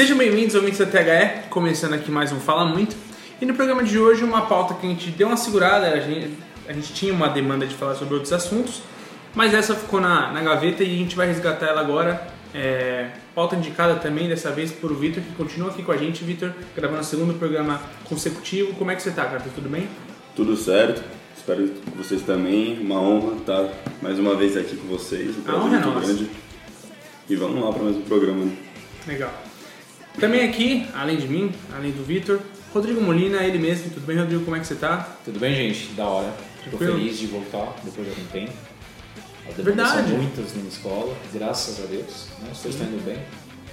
Sejam bem-vindos, ouvintes da THE, começando aqui mais um Fala Muito. E no programa de hoje, uma pauta que a gente deu uma segurada, a gente, a gente tinha uma demanda de falar sobre outros assuntos, mas essa ficou na, na gaveta e a gente vai resgatar ela agora. É, pauta indicada também, dessa vez, por o Vitor, que continua aqui com a gente. Vitor, gravando o segundo programa consecutivo. Como é que você tá, cara? Tá tudo bem? Tudo certo. Espero que vocês também. Uma honra estar mais uma vez aqui com vocês. Um A prazer honra é muito nossa. grande. E vamos lá para mais um programa. né? Legal. Também aqui, além de mim, além do Vitor, Rodrigo Molina, ele mesmo. Tudo bem, Rodrigo? Como é que você tá? Tudo bem, gente? Da hora. Tô feliz de voltar depois de algum tempo. Verdade. Muitas na escola, graças a Deus. Né? As coisas estão indo bem.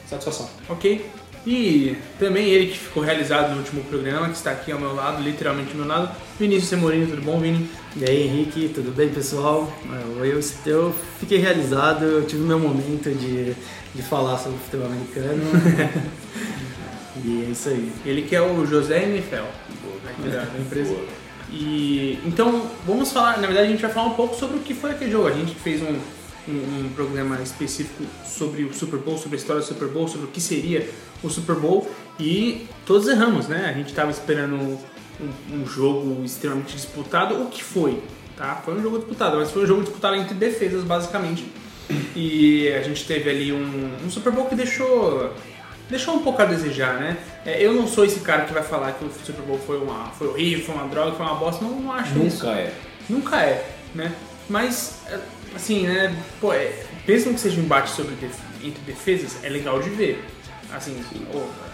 Satisfação. Ok. E também ele que ficou realizado no último programa, que está aqui ao meu lado, literalmente ao meu lado, Vinícius Semorino, tudo bom, Vini? E aí, Henrique, tudo bem, pessoal? Eu, eu, fiquei realizado, eu tive meu momento de, de falar sobre futebol americano. e é isso aí. Ele que é o José NFL, aqui da, empresa. E então, vamos falar, na verdade a gente vai falar um pouco sobre o que foi aquele jogo. A gente fez um, um, um programa específico sobre o Super Bowl, sobre a história do Super Bowl, sobre o que seria o Super Bowl e todos erramos, né? A gente estava esperando um, um jogo extremamente disputado, o que foi, tá? Foi um jogo disputado, mas foi um jogo disputado entre defesas, basicamente. E a gente teve ali um, Super Bowl que deixou deixou um pouco a desejar, né? É, eu não sou esse cara que vai falar que o Super Bowl foi, uma, foi horrível, foi uma droga, foi uma bosta. Não, não acho isso. Nunca é. Nunca é, né? Mas, é, assim, né? Pô, é, mesmo que seja um embate sobre def- entre defesas, é legal de ver. Assim,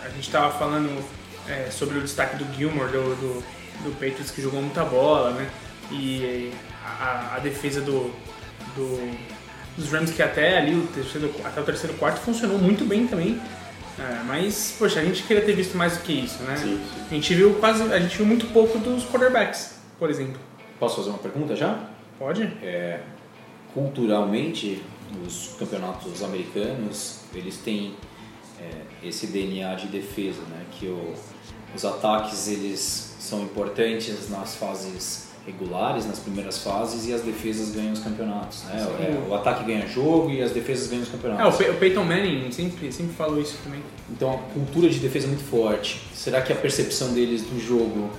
a gente tava falando é, sobre o destaque do Gilmore, do, do, do Patriots, que jogou muita bola, né? E a, a defesa do, do, dos Rams, que até ali, o terceiro, até o terceiro quarto, funcionou muito bem também. É, mas, poxa, a gente queria ter visto mais do que isso, né? Sim, sim. A gente viu quase, a gente viu muito pouco dos quarterbacks, por exemplo. Posso fazer uma pergunta já? Pode? É, culturalmente, os campeonatos americanos, eles têm é, esse DNA de defesa, né? Que o- os ataques, eles são importantes nas fases regulares, nas primeiras fases, e as defesas ganham os campeonatos, né? É, o ataque ganha jogo e as defesas ganham os É, o, campeonatos. Pe- o Peyton Manning sempre, sempre falou isso também. Então a cultura de defesa é muito forte. Será que a percepção deles do jogo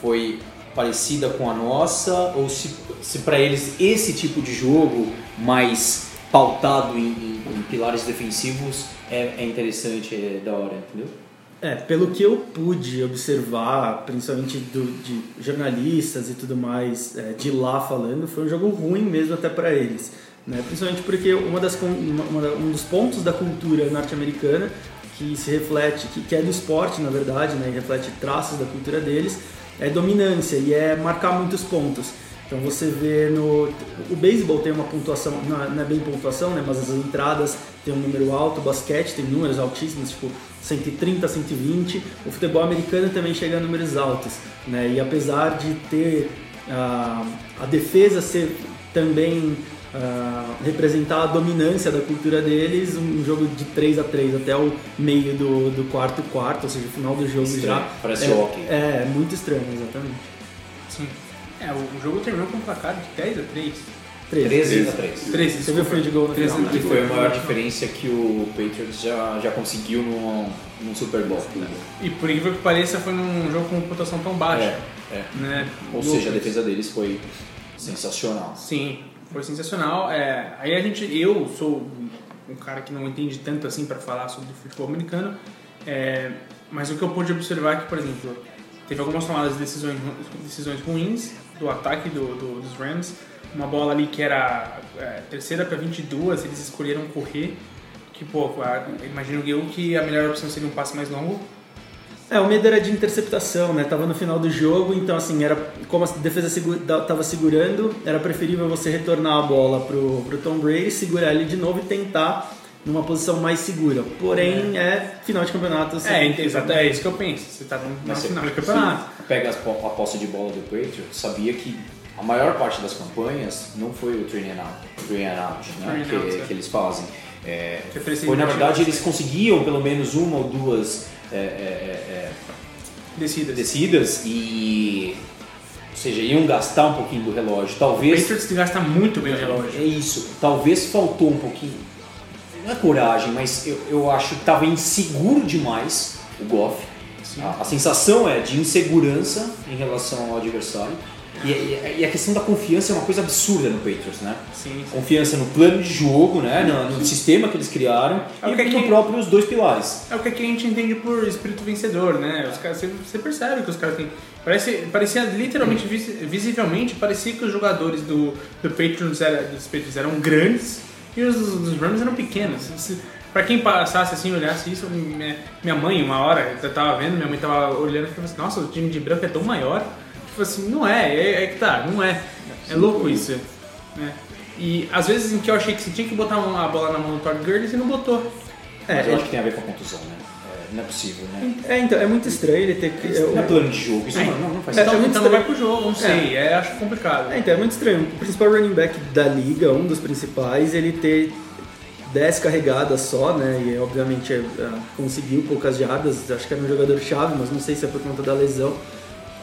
foi parecida com a nossa? Ou se, se para eles esse tipo de jogo mais pautado em, em- em pilares defensivos é, é interessante, é da hora, entendeu? É, pelo que eu pude observar, principalmente do, de jornalistas e tudo mais, é, de lá falando, foi um jogo ruim mesmo até para eles. Né? Principalmente porque uma das, uma- um dos pontos da cultura norte-americana que se reflete, que, que é do esporte na verdade, né? e reflete traços da cultura deles, é dominância e é marcar muitos pontos. Então você vê no. O beisebol tem uma pontuação, não é é bem pontuação, né? Mas as entradas tem um número alto, o basquete tem números altíssimos, tipo 130, 120. O futebol americano também chega a números altos, né? E apesar de ter ah, a defesa ser também ah, representar a dominância da cultura deles, um jogo de 3 a 3 até o meio do, do quarto quarto, ou seja, o final do jogo Estranho, já. parece é, hockey. É, é muito estranho, exatamente. Sim. É, o, jogo terminou com um placar de 10 a 3. 13. 13 a 3. 13, Você viu o field goal no Treze final? a Que foi a maior diferença que o Patriots já, já conseguiu num, num Super Bowl. Né? E por incrível que pareça, foi num jogo com pontuação tão baixa. É, é. Né? Ou No- seja, a defesa deles foi sensacional. Sim, foi sensacional. É, aí a gente, eu sou um cara que não entende tanto assim para falar sobre futebol americano, é, mas o que eu pude observar é que, por exemplo, teve algumas tomadas de decisões, decisões ruins do ataque do, do- dos Rams. Uma bola ali que era é, terceira para 22, eles escolheram correr. Que, pô, imagino eu que a melhor opção seria um passe mais longo. É, o medo era de interceptação, né? Tava no final do jogo, então assim, era como a defesa segu- da- tava segurando, era preferível você retornar a bola pro, pro Tom Brady, segurar ele de novo e tentar numa posição mais segura. Porém, é, final de campeonato. você É, que- exato, é isso que eu penso. Você tá no, final do campeonato. você Pega as po- a posse de bola do Patriots, sabia que a maior parte das campanhas não foi o three and out, three and out né, and out, que, é. que eles fazem. É, Que foi, na verdade, eles conseguiam pelo menos uma ou duas é, é, é, Descidas. é, descidas e... Ou seja, iam gastar um pouquinho do relógio. O Talvez... Patriots gasta muito bem o relógio. É isso. Talvez faltou um pouquinho. não é coragem, mas eu, eu acho que estava inseguro demais o Goff. A, a sensação é de insegurança em relação ao adversário. E, e- e a questão da confiança é uma coisa absurda no Patriots, né? Sim. Confiança no plano de jogo, né? No, no sistema que eles criaram É e que no quem- próprios dois pilares. É o que a gente entende por espírito vencedor, né? Os caras, você, percebe que os caras têm. Parece, parecia literalmente, vis- visivelmente, parecia que os jogadores do, do Patriots, era, dos Patriots eram grandes e os dos Rams eram pequenos. Pra quem passasse assim, olhasse isso, minha, minha mãe, uma hora, eu tava vendo, minha mãe tava olhando e falou assim: Nossa, o time de branco é tão maior. Tipo assim, não é, é, é que tá, não é. É louco isso. Né? E às vezes em que eu achei que você tinha que botar uma- a bola na mão do Todd Gurley, você não botou. É, Mas eu é- acho que tem a ver com a contusão, né? É, não é possível, né? É, então, é muito estranho ele ter que. Não é plano de jogo, isso É. não, não, faz É, sentido. Então, muito então vai pro jogo, não sei, é, acho complicado. É, então é muito estranho. O principal running back da liga, um dos principais, ele ter 10 carregadas só, né? E obviamente é, é, conseguiu poucas jardas. Acho que era um jogador chave, mas não sei se é por conta da lesão.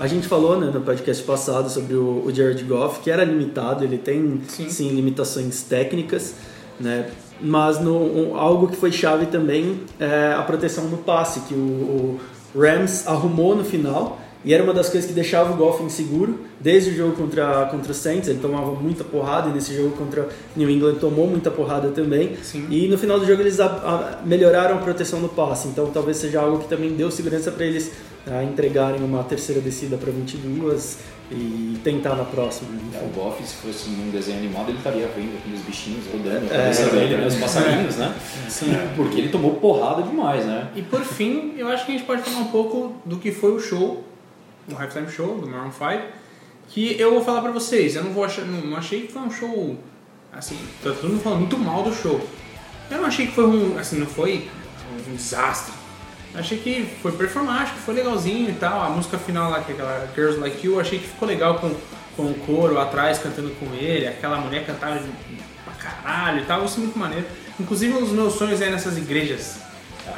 A gente falou né, no podcast passado sobre o, o Jared Goff, que era limitado, ele tem Sim. sim, limitações técnicas, né? Mas no, um- algo que foi chave também é a proteção do passe, que o, o Rams arrumou no final. E era uma das coisas que deixava o Goff inseguro, desde o jogo contra, contra o Saints, ele tomava muita porrada, e nesse jogo contra New England tomou muita porrada também. Sim. E no final do jogo eles a- a- melhoraram a proteção do passe, então talvez seja algo que também deu segurança para eles ah, entregarem uma terceira descida para 22 e tentar na próxima. né? É, O Goff, se fosse num desenho animado, ele estaria vendo aqueles bichinhos rodando É, cabeça é, dele, né? Os passarinhos, né? Sim. Porque ele tomou porrada demais, né? E por fim, eu acho que a gente pode falar um pouco do que foi o show, o halftime show do Maroon 5, que eu vou falar pra vocês, eu não vou achar, não, não achei que foi um show, assim, tá todo mundo falando muito mal do show. Eu não achei que foi um, assim, não foi um desastre. Achei que foi performático, foi legalzinho e tal. A música final lá, que é aquela Girls Like You, eu achei que ficou legal com, com o coro atrás cantando com ele, aquela mulher cantava de- pra caralho e tal, isso é muito maneiro. Inclusive, um dos meus sonhos é nessas igrejas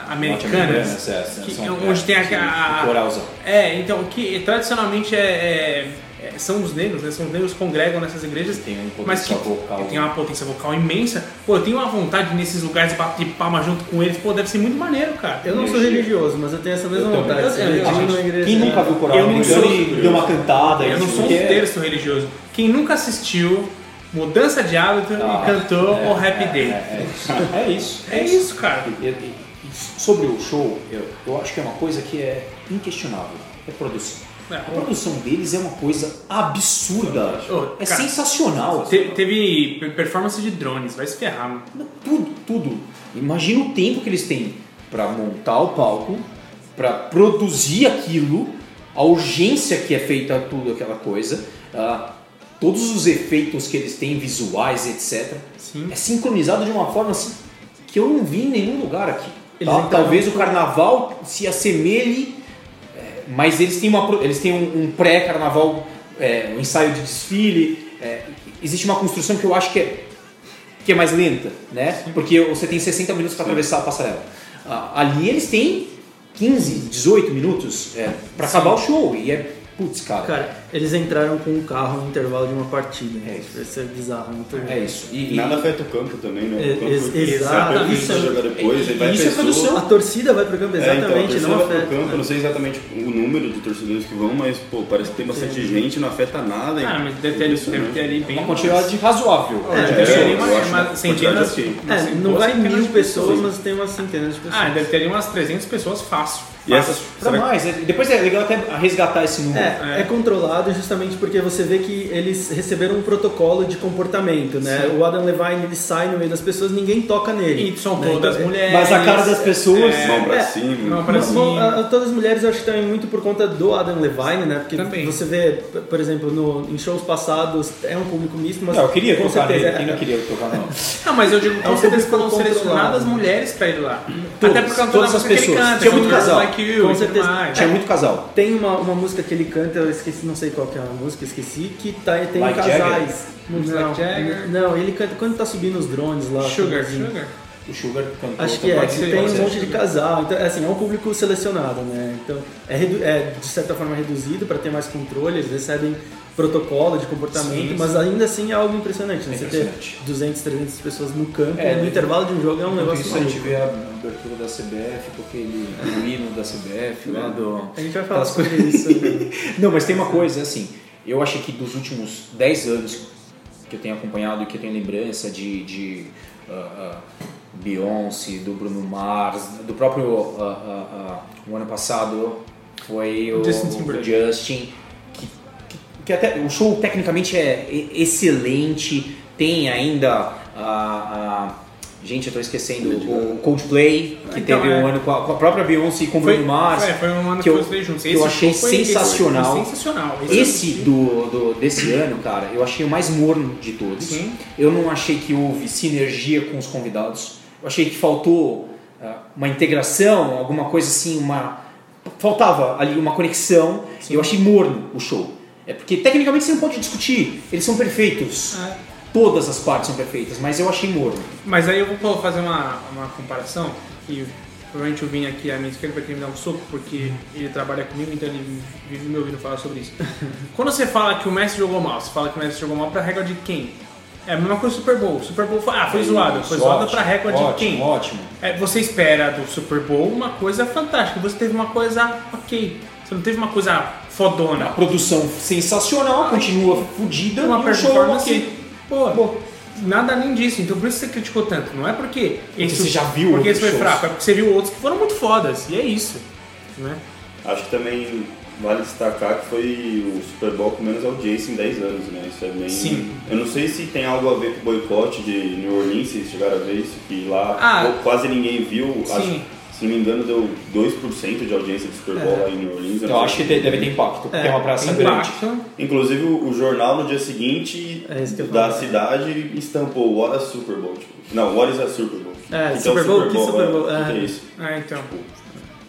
americanas, Norte-americanas, é, que- são- onde tem a, a- coralzão. é, então, que tradicionalmente é, é- é- são os negros, né? São os negros que congregam nessas igrejas. Tem um mas que vocal. tem uma potência vocal imensa. Pô, eu tenho uma vontade nesses lugares de bater palma junto com eles. Pô, deve ser muito maneiro, cara. Eu não sou religioso, mas eu tenho essa mesma Eu vontade. Eu-. Quem nunca viu coral Eu não sou- e deu uma cantada? Eu não sou um é- terço religioso. Quem nunca assistiu Mudança de Hábito Ah, e cantou é, o Happy é, Day. É, é isso. É isso. É isso, cara. E- e- e sobre o show, eu, eu acho que é uma coisa que é inquestionável. É produção. É. A produção deles é uma coisa absurda. Ô, é cara, sensacional. Te- teve performance de drones, vai se ferrar, mano. Tudo, tudo. Imagina o tempo que eles têm para montar o palco, para produzir aquilo, a urgência que é feita tudo aquela coisa, ah, todos os efeitos que eles têm visuais, etc. Sim. É sincronizado de uma forma assim que eu não vi em nenhum lugar aqui. Tá? Talvez o carnaval se assemelhe, mas eles têm, uma, eles têm um, um pré-carnaval, é, um ensaio de desfile. é, existe uma construção que eu acho que é que é mais lenta, né? Porque você tem 60 minutos para atravessar a passarela. Ah, ali eles têm 15, 18 minutos para acabar o show. E é, putz, cara, Cara, eles entraram com um carro no intervalo de uma partida. É né? isso. Isso é bizarro. Muito é isso. E, e- Nada afeta o campo também, né? É, O campo ex- vai exato. Isso é- jogar depois, vai isso é pessoa. produção. A torcida vai pro campo, É, então, a exatamente, torcida não vai pro afeta. campo, eu né? não sei exatamente o número de torcedores que vão, mas pô, parece que tem bastante gente, não afeta nada. Ah, mas deve ter, deve ter ali bem. uma quantidade razoável. É, É, deve ter ali uma, centenas. quantidade ok. umas É, não vai mil pessoas, mas tem umas centenas de pessoas. Ah, deve ter ali umas 300 pessoas fácil. E essas, Pra mais, né? depois é legal até resgatar esse número. É, é justamente porque você vê que eles receberam um protocolo de comportamento, né? O Adam Levine ele sai no meio das pessoas, ninguém toca nele. E são né? todas Então, mulheres. Mas a cara das pessoas. É, mão pra É, cima. mão pra cima. todas as mulheres eu acho que também muito por conta do Adam Levine, né? Porque Também. você vê, por exemplo, no, em shows passados é um público misto, mas Não, eu queria com tocar certeza nele, quem é- não queria tocar não. Não, mas eu digo, É com um certeza foram selecionadas mulheres pra ir lá. Todas, Até por causa todas da as música que ele pessoas. canta, Tinha muito é casal. Like You, Com certeza. Tinha muito casal. Tem uma, uma música que ele canta, eu esqueci, não sei qual que é a música, esqueci, que tá, tem Like casais. Não, Like Jagger? não, ele canta quando tá subindo os drones lá. Sugar, assim. Sugar. O Sugar cantou. Acho que é, que tem um monte de casal. Então, é assim, é um público selecionado, né? Então, é, é de certa forma reduzido para ter mais controle. Eles recebem protocolo, de comportamento, Sim, mas sim. ainda assim é algo impressionante. Né? É Você impressionante. ter 200, 300 pessoas no campo, É, no intervalo de um jogo é um negócio isso, a gente maluco. vê a abertura da CBF com aquele o hino da CBF lá do... A gente vai falar sobre isso. né? Não, mas tem uma coisa, assim, eu achei que dos últimos 10 anos que eu tenho acompanhado e que eu tenho lembrança de, de ah, ah, Beyoncé, do Bruno Mars, do próprio ah, ah, o ano passado foi o Justin Timberlake. Justin, que, até o show tecnicamente é excelente, tem ainda a, a Gente, eu tô esquecendo o Coldplay, que Então, teve é. um ano com a, própria Beyoncé e com o Foi, Bruno Mars. é, foi um ano que que, os três juntos. que eu Esse achei foi- esse foi sensacional. sensacional. Esse do, do- desse ano, cara, eu achei o mais morno de todos. Sim. Eu não achei que houve sinergia com os convidados. Eu achei que faltou ah, uma integração, alguma coisa assim, uma faltava ali uma conexão. Eu achei morno o show. É porque tecnicamente você não pode discutir, eles são perfeitos. É. Todas as partes são perfeitas, mas eu achei morno. Mas aí eu vou fazer uma, uma comparação e provavelmente eu vim aqui à minha esquerda para querer me dar um soco porque ele trabalha comigo, então ele vive me ouvindo falar sobre isso. Quando você fala que o Messi jogou mal, você fala que o Messi jogou mal pra régua de quem? É a mesma coisa do Super Bowl. O Super Bowl foi, ah, foi zoado. Foi zoado Ótimo, pra régua de ótimo, quem? Ótimo. É, você espera do Super Bowl uma coisa fantástica. Você teve uma coisa ok. Você não teve uma coisa A fodona. produção sensacional, continua fodida, Uma e o show ok. Pô, nada além disso. Então por isso você criticou tanto. Não é porque, esse, você já viu porque esse foi shows. fraco, é porque você viu outros que foram muito fodas. E é isso. Né? Acho que também vale destacar que foi o Super Bowl com menos audiência em 10 anos, né? Isso é bem. Sim. Eu não sei se tem algo a ver com o boicote de New Orleans, se vocês chegaram a ver isso, que lá Ah. pô, quase ninguém viu. Sim. Acho, se não me engano, deu 2% de audiência do Super Bowl É. lá em New Orleans. Eu não acho que deve ter impacto, porque É, é uma praça grande. Inclusive o o jornal no dia seguinte É eu da cidade estampou What a Super Bowl. Tipo, não, What is a Super Bowl? É, que Super o Bowl, que Super Bowl? é, que que É. é isso? É, então.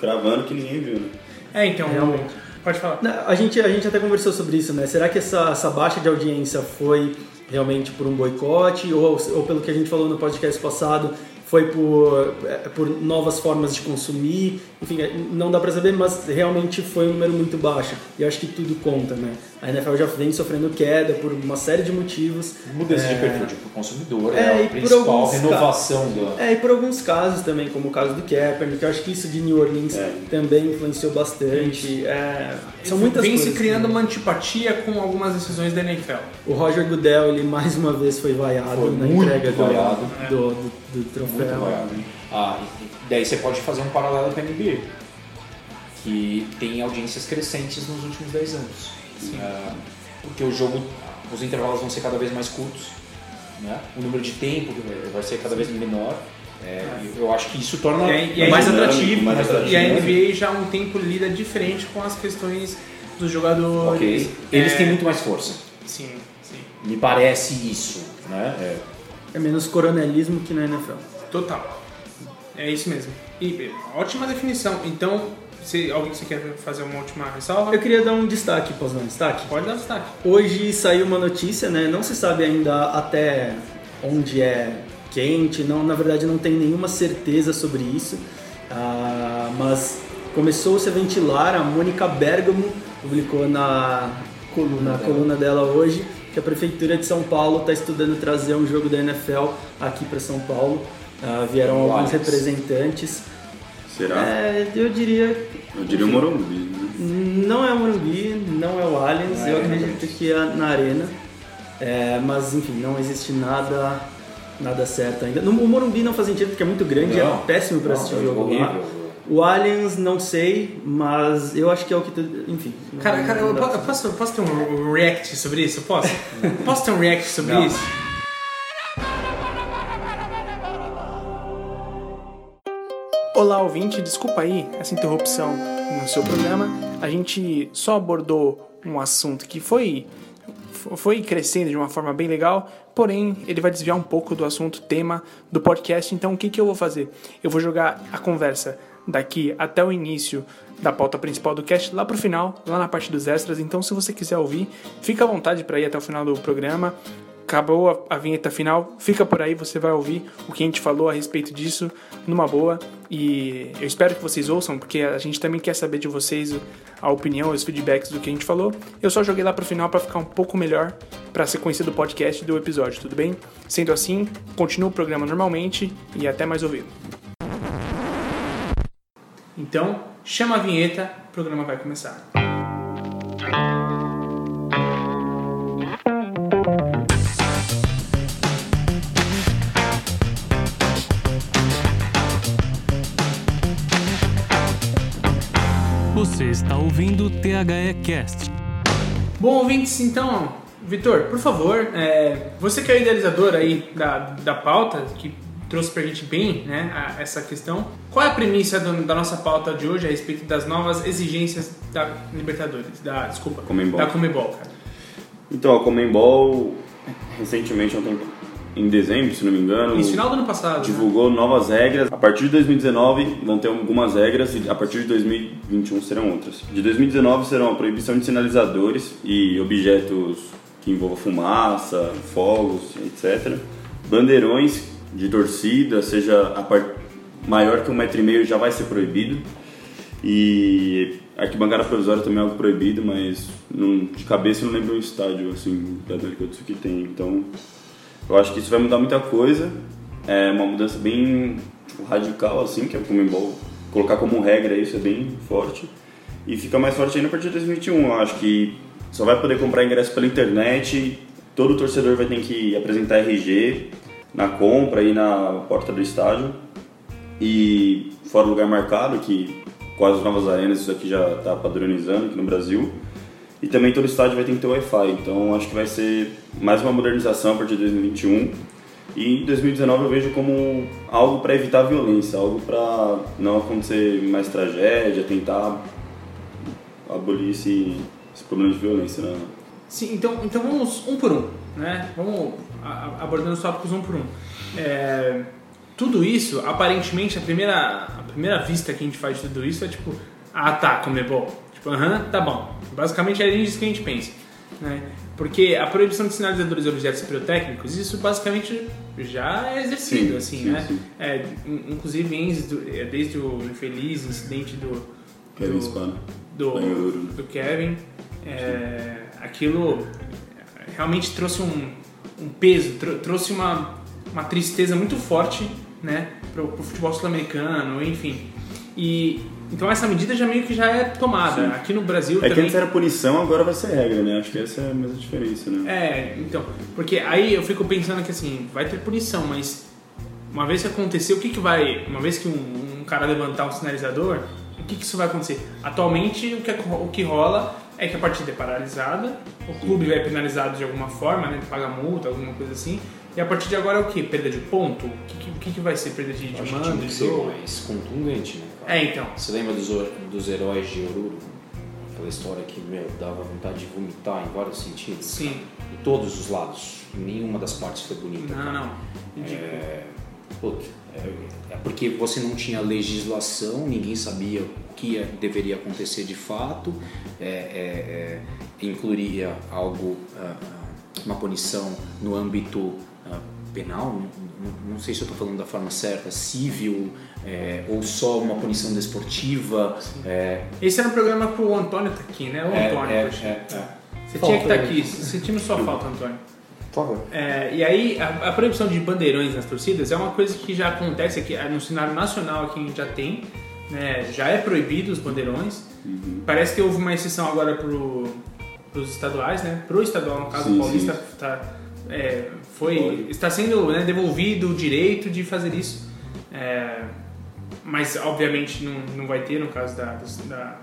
Cravando que ninguém viu, né? É, então. Realmente. Pode falar. Não, A gente, a gente até conversou sobre isso, né? Será que essa, essa baixa de audiência foi realmente por um boicote ou, ou pelo que a gente falou no podcast passado, foi por, por novas formas de consumir? Enfim, é, não dá pra saber, mas realmente foi um número muito baixo. E eu acho que tudo conta, né? A NFL já vem sofrendo queda por uma série de motivos. Mudança É. de perfil para o consumidor É, é, e a por principal alguns renovação do. É, e por alguns casos também, como o caso do Kaepernick, eu acho que isso de New Orleans É. também influenciou bastante. É, são muitas Vem coisas. se criando né? uma antipatia com algumas decisões da NFL. O Roger Goodell, ele mais uma vez foi vaiado Foi na entrega do, vaiado. do, do, do troféu. Muito vaiado. Ah, daí você pode fazer um paralelo com a NBA, que tem audiências crescentes nos últimos 10 anos. Ah, porque o jogo, os intervalos vão ser cada vez mais curtos, né? o número de tempo vai ser cada vez menor. É, e eu acho que isso torna E aí- e aí- mais dinâmico, atrativo. mais mais atrativo. E a. NBA já há um tempo lida diferente com as questões dos jogadores. Ok. Eles É, têm muito mais força. Sim, sim. Me parece isso. Né? É. É menos coronelismo que na NFL. Total. É isso mesmo. E ótima definição. Então, se alguém que você quer fazer uma última ressalva, Eu queria dar um destaque, posso dar um destaque? pode dar destaque. Hoje saiu uma notícia, né? Não se sabe ainda até onde é quente, não, na verdade não tem nenhuma certeza sobre isso, ah, mas começou-se a ventilar, a Mônica Bergamo publicou na coluna, na coluna dela hoje que a Prefeitura de São Paulo está estudando trazer um jogo da NFL aqui para São Paulo. Ah, vieram alguns representantes. Será? É, eu diria Eu diria o Morumbi. Né? não é o Morumbi, não é o Allianz, é, eu não é. acredito que é na Arena. É, mas enfim, não existe nada nada certo ainda. No, o Morumbi não faz sentido porque é muito grande, Não. é péssimo para assistir é o jogo lá. O Allianz não sei, mas eu acho que é o que tu, enfim. Cara, cara eu, eu posso, posso ter um react sobre isso? Posso? posso ter um react sobre Não. isso? Olá, ouvinte, desculpa aí essa interrupção no seu programa. A gente só abordou um assunto que foi foi crescendo de uma forma bem legal, porém ele vai desviar um pouco do assunto tema do podcast. Então o que, que eu vou fazer? Eu vou jogar a conversa daqui até o início da pauta principal do cast lá pro final, lá na parte dos extras. Então se você quiser ouvir, fica à vontade para ir até o final do programa. acabou a, a, vinheta final. Fica por aí, você vai ouvir o que a gente falou a respeito disso numa boa. E eu espero que vocês ouçam, porque a gente também quer saber de vocês a opinião, os feedbacks do que a gente falou. Eu só joguei lá pro final para ficar um pouco melhor para a sequência do podcast e do episódio, tudo bem? Sendo assim, continua o programa normalmente e até mais ouvir. Então, chama a vinheta, o programa vai começar. Você está ouvindo o THE Cast. Bom, ouvintes, então, Vitor, por favor, é, você que é o idealizador aí da, da pauta, que trouxe pra gente bem né, a, essa questão, qual é a premissa do, da nossa pauta de hoje a respeito das novas exigências da Libertadores, da, desculpa, Comembol. da Comebol, cara? Então, a Comembol, recentemente, há um tempo em dezembro, se não me engano. No final do ano passado. Divulgou né? novas regras. A partir de 2019 vão ter algumas regras e a partir de 2021 serão outras. De 2019 serão a proibição de sinalizadores e objetos que envolvam fumaça, fogos, etc. Bandeirões de torcida, seja part... maior que um metro e meio já vai ser proibido. E arquibancada provisória também é algo proibido, mas não, de cabeça eu não lembro um estádio assim da que tem. Então eu acho que isso vai mudar muita coisa. É uma mudança bem radical, assim, que é o Comembol colocar como regra isso é bem forte. E fica mais forte ainda a partir de 2021. Eu acho que só vai poder comprar ingresso pela internet, todo torcedor vai ter que apresentar RG na compra e na porta do estádio. E fora o lugar marcado, que com as novas arenas isso aqui já está padronizando aqui no Brasil. E também todo estádio vai ter que ter Wi-Fi, então acho que vai ser mais uma modernização a partir de 2021. E 2019 eu vejo como algo para evitar violência, algo para não acontecer mais tragédia, tentar abolir esse, esse problema de violência. Né? Sim, então, então vamos um por um, né? Vamos abordando os tópicos um por um. É, tudo isso, aparentemente, a primeira, a primeira vista que a gente faz de tudo isso é tipo, ah tá, bom aham, tá bom. Basicamente é isso que a gente pensa. Né? Porque a proibição de sinalizadores e objetos pirotécnicos, isso basicamente já é exercido, sim, assim, sim, né? Sim. É, inclusive é, desde o infeliz incidente do Kevin do, do, do, Kevin, é, aquilo realmente trouxe um, um peso, trouxe uma, uma tristeza muito forte, né, pro, o futebol sul-americano, enfim. E então essa medida já meio que já é tomada. Sim. Aqui no Brasil é também... que antes era punição, agora vai ser regra, né? Acho que essa é a mesma diferença, né? É, então, porque aí eu fico pensando que assim, vai ter punição, mas uma vez que acontecer, o que que vai... Uma vez que um, um cara levantar um sinalizador, o que que isso vai acontecer? Atualmente, o que, o que rola é que a partida é paralisada, o clube vai penalizado de alguma forma, né? Paga multa, alguma coisa assim, e a partir de agora é o que? Perda de ponto? O que, que, que vai ser perda de, de mando? Que ser mais contundente, né? É, então. Você lembra dos, dos heróis de Oruro? Aquela história que meu, dava vontade de vomitar em vários sentidos. Sim. Em todos os lados. Nenhuma das partes foi bonita. Não, cara. não. É, puta, é, é, porque você não tinha legislação, ninguém sabia o que deveria acontecer de fato, é, é, é incluiria algo, ah, ah, uma punição no âmbito penal, não, não, sei se eu estou falando da forma certa, civil, é, ou só uma punição desportiva. É... Esse era um programa para o Antônio estar tá aqui, né? O é, Antônio, é, é, é, Você tinha que estar tá aqui, sentindo sua falta, Antônio. Por favor. É, e aí, a, a, proibição de bandeirões nas torcidas é uma coisa que já acontece aqui, no cenário nacional aqui a gente já tem, né? já é proibido os bandeirões. Uhum. Parece que houve uma exceção agora para os estaduais, né? Para o estadual, no caso, o Paulista está é, foi, está sendo né, devolvido o direito de fazer isso. É, mas obviamente não, não vai ter no caso da, da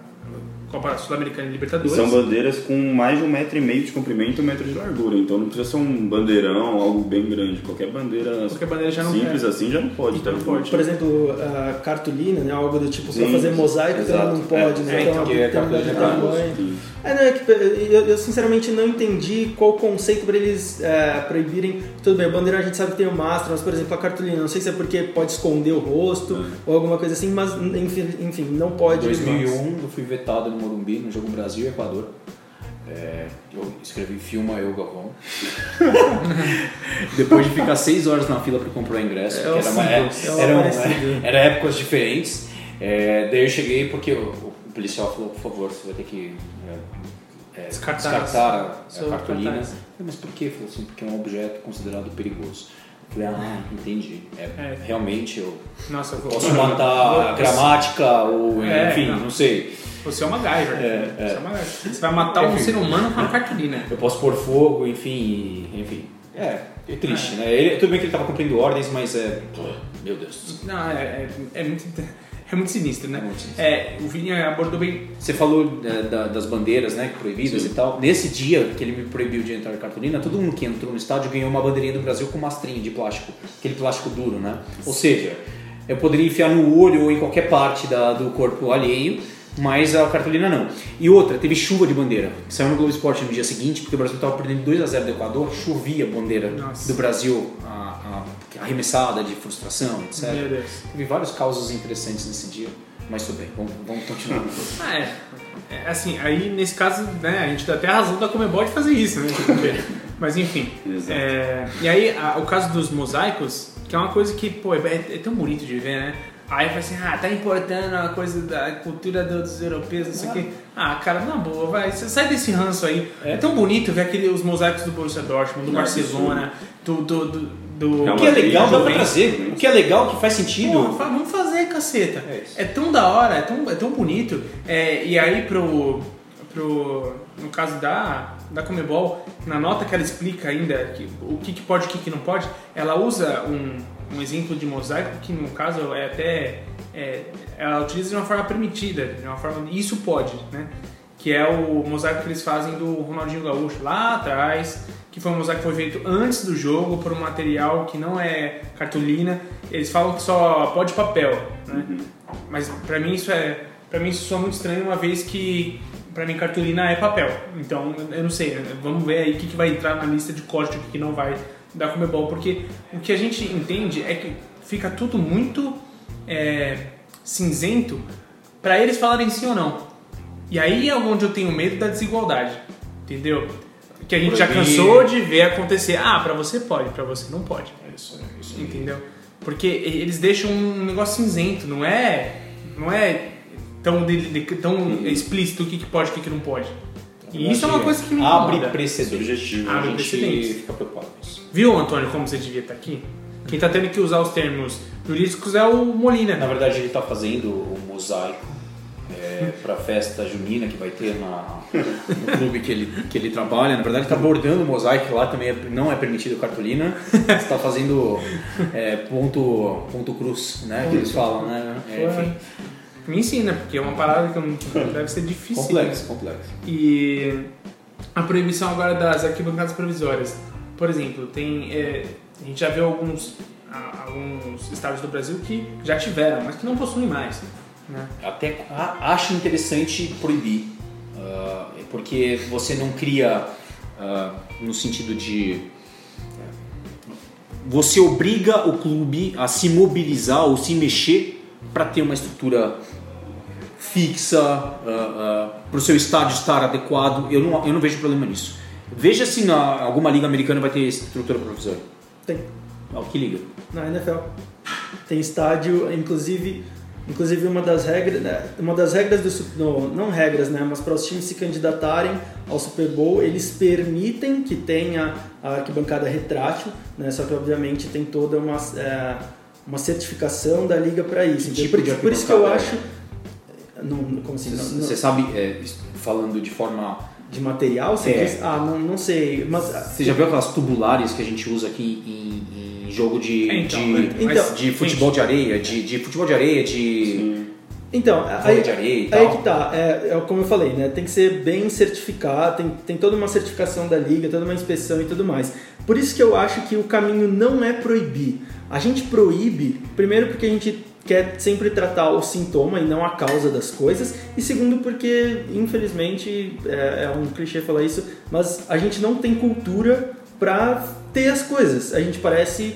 Copa Sul-Americana e Libertadores. E são bandeiras com mais de um metro e meio de comprimento e um metro de largura, então não precisa ser um bandeirão, algo bem grande. Qualquer bandeira, Qualquer bandeira já não simples é. assim já não pode. Então, não pode. Por exemplo, a cartolina, né, algo do tipo, para fazer mosaico também não pode, é, né? É, então, é, tamanho. É, não, é que eu, eu, sinceramente não entendi qual o conceito para eles é, proibirem. Tudo bem, a bandeira a gente sabe que tem o mastro, mas por exemplo a cartolina, não sei se é porque pode esconder o rosto é. ou alguma coisa assim, mas enfim, enfim não pode. Em 2001 eu fui vetado no Morumbi, no jogo Brasil e Equador. É, eu escrevi Filma Eu Galvão. Depois de ficar seis horas na fila para comprar o ingresso, É era, uma- é- eram- parecido. era épocas diferentes. É, daí eu cheguei porque o, o policial falou, por favor, você vai ter que é, é, Descartar descartar a- cartolina. Mas por quê? Falou assim, porque é um objeto considerado perigoso. Falei, ah, entendi. É, É. Realmente eu Nossa, vou- posso matar a gramática ou É, enfim, não. não sei. Você é uma MacGyver. É, é. Você é uma. Você vai matar um ser humano com uma cartolina. Eu posso pôr fogo, enfim, enfim. É, é triste, né? Ele, tudo bem que ele estava cumprindo ordens, mas é. Meu Deus. Não, é, é, é muito, é muito sinistro, né? É muito sinistro. É, o Vini abordou bem. Você falou é, da- das bandeiras, né, proibidas e tal. Nesse dia que ele me proibiu de entrar em cartolina, todo mundo que entrou no estádio ganhou uma bandeirinha do Brasil com mastrinho de plástico, aquele plástico duro, né? Ou seja, eu poderia enfiar no olho ou em qualquer parte da- do corpo alheio, mas a cartolina não. E outra, teve chuva de bandeira. Saiu no Globo Esporte no dia seguinte, porque o Brasil estava perdendo 2 a 0 do Equador, chovia a bandeira Nossa. do Brasil a- a- arremessada de frustração, etc. Meu Deus. Teve vários causos interessantes nesse dia, mas tudo bem, vamos, vamos continuar. Ah, é. É, Assim, aí nesse caso, né, a gente dá até a razão da Comebol de fazer isso, né? Porque- Mas enfim. É, e aí, a- o caso dos mosaicos, que é uma coisa que, pô, é, é tão bonito de ver, né? Aí fala assim, ah, tá importando a coisa da cultura dos europeus, não sei o quê. Ah, cara, na boa, vai, você sai desse ranço aí. É, tão bonito ver aquele, os mosaicos do Borussia Dortmund, do Não, Barcelona, do, do, do, do- Real O que é legal dá pra trazer. O que é legal, que faz sentido. Pô, vamos fazer, caceta. É. É, tão da hora, é tão, é tão bonito. É, e aí, pro, pro, no caso da, da Comebol, na nota que ela explica ainda que, o que, que pode e o que, que não pode, ela usa um, um exemplo de mosaico que, no caso, é até. é, ela utiliza de uma forma permitida, de uma forma. Isso pode, né? Que é o mosaico que eles fazem do Ronaldinho Gaúcho lá atrás, que foi um mosaico que foi feito antes do jogo por um material que não é cartolina. Eles falam que só pode papel, né? Mas pra mim isso é, para mim isso soa muito estranho uma vez que pra mim cartolina é papel. Então, eu não sei, vamos ver aí o que, que vai entrar na lista de código e o que não vai da Comebol, porque o que a gente entende é que fica tudo muito é, cinzento pra eles falarem sim ou não. E aí é onde eu tenho medo da desigualdade, entendeu? Que a gente já Proibir. cansou de ver acontecer. Ah, pra você pode, pra você não pode. Isso, isso. Entendeu? Porque eles deixam um negócio cinzento, não é, não é tão, tão explícito o que, que pode e o que, que não pode. E isso é uma coisa que me Abre incomoda. precedente. Subjetivo. Abre a gente precedentes. fica preocupado com isso. Viu, Antônio, como você devia estar aqui? Quem tá tendo que usar os termos jurídicos é o Molina. Na verdade, ele está fazendo o mosaico é, para a festa junina que vai ter na, no clube que ele, que ele trabalha. Na verdade, está bordando o mosaico lá também é- não é permitido cartolina. Está fazendo é, ponto, ponto cruz, né? Que eles falam, né? É, enfim, Me ensina, porque é uma parada que eu não, deve ser difícil. complexo, complexo. E a proibição agora das arquibancadas provisórias. Por exemplo, tem, é, a gente já viu alguns, alguns estados do Brasil que já tiveram, mas que não possuem mais. Né? Até a- acho interessante proibir, ah, porque você não cria ah, no sentido de você obriga o clube a se mobilizar ou se mexer para ter uma estrutura fixa, para o seu estádio estar adequado. Eu não, eu não vejo problema nisso. Veja se na alguma liga americana vai ter estrutura provisória. Tem. Ah, que liga? Na NFL. Tem estádio, inclusive, inclusive uma das regras, né, uma das regras do no, não regras, né, mas para os times se candidatarem ao Super Bowl, eles permitem que tenha a arquibancada retrátil, né, só que obviamente tem toda uma é, uma certificação da liga para isso. Então, tipo por, por isso que eu arquibancada acho não, como assim, não- Você sabe, é, falando de forma de material, você É. diz, ah, não, não sei, mas Você já viu aquelas tubulares que a gente usa aqui em, em jogo de, É, então, de, mas- Então, de futebol de areia, de, de futebol de areia, de Então, vôlei aí, de areia e aí que tá, é, é como eu falei, né? Tem que ser bem certificado, tem, tem toda uma certificação da liga, toda uma inspeção e tudo mais. Por isso que eu acho que o caminho não é proibir. A gente proíbe, primeiro porque a gente quer sempre tratar o sintoma e não a causa das coisas, e segundo porque, infelizmente, é, é um clichê falar isso, mas a gente não tem cultura pra ter as coisas. A gente parece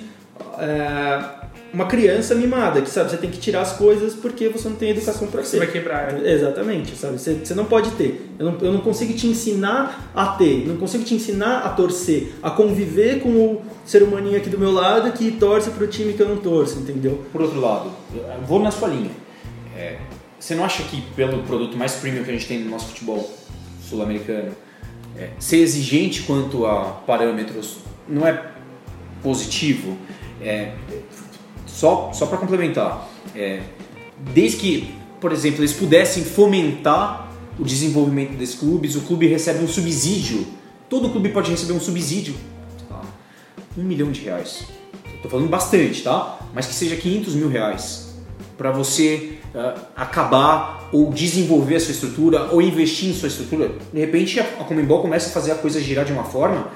é, uma criança mimada, que sabe, você tem que tirar as coisas porque você não tem educação para Você ser. vai quebrar. né? Exatamente, sabe? Você, você não pode ter. Eu não, eu não consigo te ensinar a ter, não consigo te ensinar a torcer, a conviver com o ser humaninho aqui do meu lado que torce pro time que eu não torço, entendeu? Por outro lado, eu vou na sua linha. É, você não acha que pelo produto mais premium que a gente tem no nosso futebol sul-americano, é, ser exigente quanto a parâmetros não é positivo? É, só só para complementar, é, desde que, por exemplo, eles pudessem fomentar o desenvolvimento desses clubes, o clube recebe um subsídio. Todo clube pode receber um subsídio. lá, Um milhão de reais. Tô falando bastante, tá? Mas que seja 500 mil reais para você ah, acabar ou desenvolver a sua estrutura ou investir em sua estrutura. De repente a a Comembol começa a fazer a coisa girar de uma forma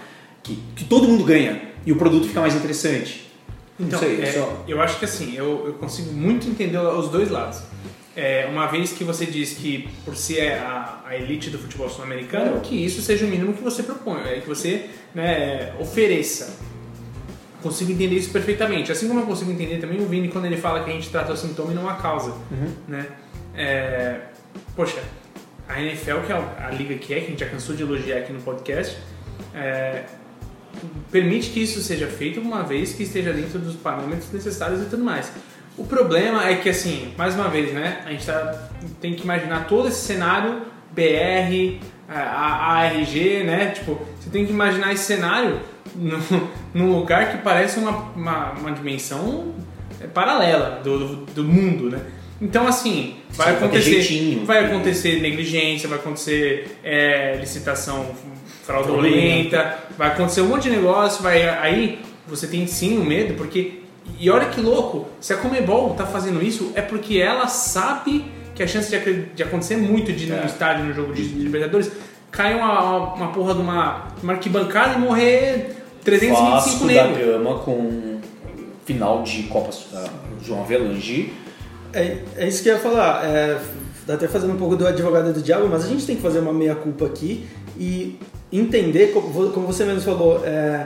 que, que todo mundo ganha e o produto fica mais interessante. Então, sei, é, só- eu acho que assim, eu, eu consigo muito entender os dois lados. É, uma vez que você diz que por ser a, a elite do futebol sul-americano, que isso seja o mínimo que você propõe, é, que você né, ofereça. Consigo entender isso perfeitamente. Assim como eu consigo entender também o Vini quando ele fala que a gente trata o sintoma e não a causa. Né? É, poxa, a NFL, que é a a liga que é, que a gente já cansou de elogiar aqui no podcast, é, permite que isso seja feito uma vez que esteja dentro dos parâmetros necessários e tudo mais. O problema é que, assim, mais uma vez, né, a gente tá, tem que imaginar todo esse cenário BR, ARG, né, tipo, você tem que imaginar esse cenário num, num lugar que parece uma, uma, uma dimensão é, paralela do, do, do mundo, né. Então, assim, vai acontecer, vai acontecer negligência, vai acontecer é, licitação fraudulenta, vai acontecer um monte de negócio, vai aí você tem sim o medo, porque e olha que louco, se a Comebol tá fazendo isso é porque ela sabe que a chance de, de acontecer muito de ir no É. estádio no jogo de, de Libertadores cai uma, uma porra de uma, uma arquibancada e morrer 325 Vasco da negros. Gama com final de Copa ah, João Avelange. É, é isso que eu ia falar. É, até fazendo um pouco do advogado do diabo, mas a gente tem que fazer uma meia-culpa aqui e entender, como você mesmo falou, é,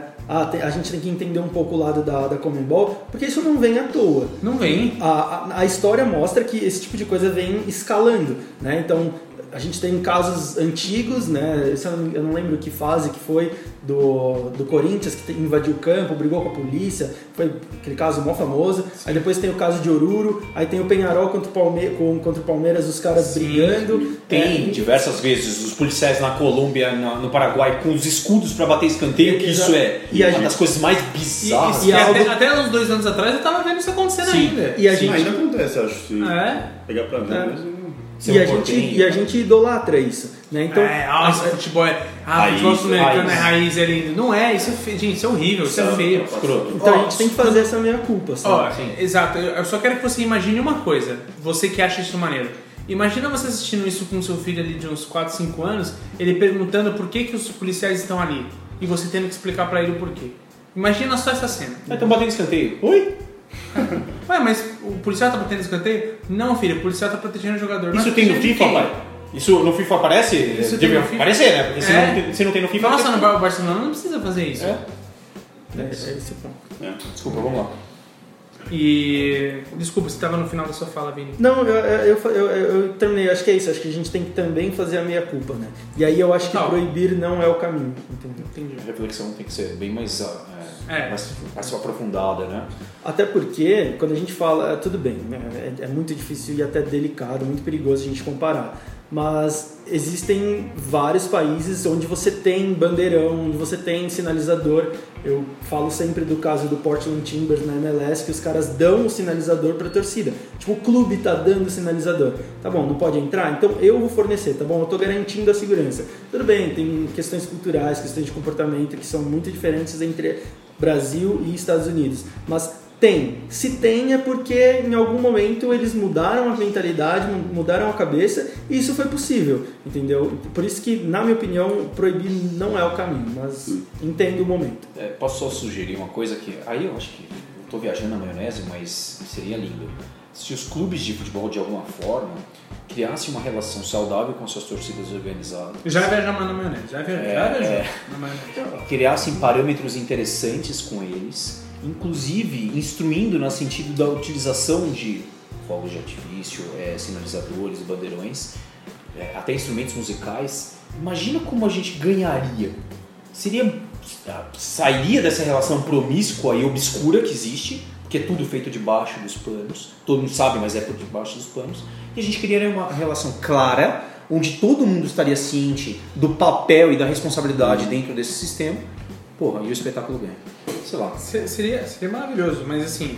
tem- a gente tem que entender um pouco o lado da, da Comembol, porque isso não vem à toa. Não vem. A, a, a história mostra que esse tipo de coisa vem escalando, né? Então a gente tem casos antigos, né? Eu não, eu não lembro que fase que foi do, do Corinthians que invadiu o campo, brigou com a polícia, foi aquele caso mó famoso. Aí depois tem o caso de Oruro, aí tem o Penharol contra o, Palme, com, contra o Palmeiras, os caras brigando. Tem É, diversas vezes os policiais na Colômbia, na- no Paraguai, com os escudos para bater escanteio, que Exato. isso é E uma gente- das coisas mais E, bizarras. e- e é até, algo- até uns dois anos atrás eu tava vendo isso acontecendo Sim. ainda. E a Sim, gente ainda acontece, acho. Se É. pegar pra ver, É. Seu e a, gente, e a gente idolatra isso, né? Então, é, ah, esse futebol é. Ah, Raiz, futebol sul-americano é raiz. é lindo. Não é, isso é feio. Gente, isso é horrível, isso é Isso é feio. Escroto. então Ó, a gente tem que fazer essa meia culpa, sabe? Ó, exato, eu só quero que você imagine uma coisa, você que acha isso maneiro. Imagina você assistindo isso com seu filho ali de uns 4, 5 anos, ele perguntando por que, que os policiais estão ali e você tendo que explicar pra ele o porquê. Imagina só essa cena. Aí estão batendo escanteio. Oi? Ué, mas o policial tá batendo escanteio? Não, filho, o policial tá protegendo o jogador. Mas Isso tem no FIFA, pai? Isso no FIFA aparece? Isso no FIFA. aparecer, né? Porque se, É. não, tem- se não tem no FIFA... Nossa, no tem- Barcelona não precisa fazer isso. É. É, é esse o ponto. É. Desculpa, vamos lá. E. Desculpa, você tava no final da sua fala, Vini. Não, eu, eu, eu, eu- eu terminei, acho que é isso, acho que a gente tem que também fazer a meia culpa, né? E aí eu acho que Tá. proibir não é o caminho, entendeu? Entendi. A reflexão tem que ser bem mais, ah, é, mais, mais aprofundada, né? Até porque, quando a gente fala, é, tudo bem, né, é, é muito difícil e até delicado, muito perigoso a gente comparar. Mas existem vários países onde você tem bandeirão, onde você tem sinalizador. Eu falo sempre do caso do Portland Timbers na MLS, que os caras dão o sinalizador para a torcida. Tipo, o clube tá dando o sinalizador. Tá bom, não pode entrar? Então eu vou fornecer, tá bom? Eu tô garantindo a segurança. Tudo bem, tem questões culturais, questões de comportamento que são muito diferentes entre Brasil e Estados Unidos. Mas tem. Se tem é porque em algum momento eles mudaram a mentalidade, mu- mudaram a cabeça e isso foi possível, entendeu? Por isso que, na minha opinião, proibir não é o caminho, mas entendo o momento. É, posso só sugerir uma coisa que. Aí eu acho que tô viajando na maionese, mas seria lindo. Se os clubes de futebol, de alguma forma, criassem uma relação saudável com suas torcidas organizadas, Já viaja mais na maionese, já viajou, É, é. na maionese. criassem parâmetros interessantes com eles inclusive instruindo no sentido da utilização de fogos de artifício, é, sinalizadores, bandeirões, é, até instrumentos musicais. Imagina como a gente ganharia. Seria sairia dessa relação promíscua e obscura que existe, porque é tudo feito debaixo dos panos. Todo mundo sabe, mas é por debaixo dos panos. E a gente criaria uma relação clara, onde todo mundo estaria ciente do papel e da responsabilidade dentro desse sistema. Porra, e o espetáculo ganha. Sei lá. Seria, seria maravilhoso, mas assim,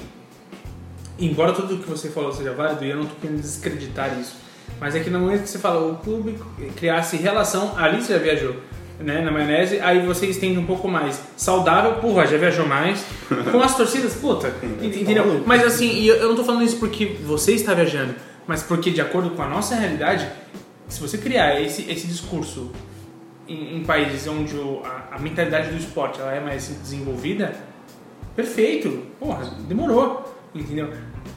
embora tudo o que você falou seja válido, e eu não estou querendo desacreditar isso, mas é que no momento que você fala o clube criasse relação, ali você já viajou. Né, na maionese, aí você estende um pouco mais saudável, porra, já viajou mais. Com as torcidas, puta, entendeu? Mas assim, eu não tô falando isso porque você está viajando, mas porque de acordo com a nossa realidade, se você criar esse, esse discurso em, em países onde o, a, a, mentalidade do esporte ela é mais desenvolvida, perfeito, porra, demorou, entendeu?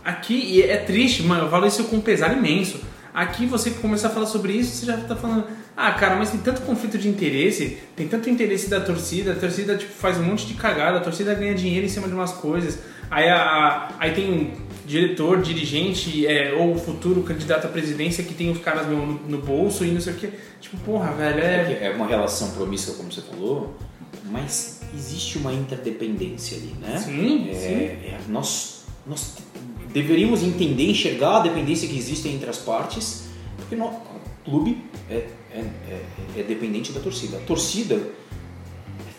Aqui, e é triste, mano, eu falo isso com um pesar imenso. Aqui você começar a falar sobre isso, você já está falando, ah, cara, mas tem tanto conflito de interesse, tem tanto interesse da torcida, a torcida tipo, faz um monte de cagada, a torcida ganha dinheiro em cima de umas coisas, aí, a, a aí tem um diretor, dirigente é, ou futuro candidato à presidência que tem os caras no, no bolso e não sei o que. Tipo, porra, velho, é... É uma relação promíscua, como você falou, mas existe uma interdependência ali, né? Sim, é, sim. É, nós, nós deveríamos entender, enxergar a dependência que existe entre as partes, porque no, o clube é, é, é, é, dependente da torcida. A torcida,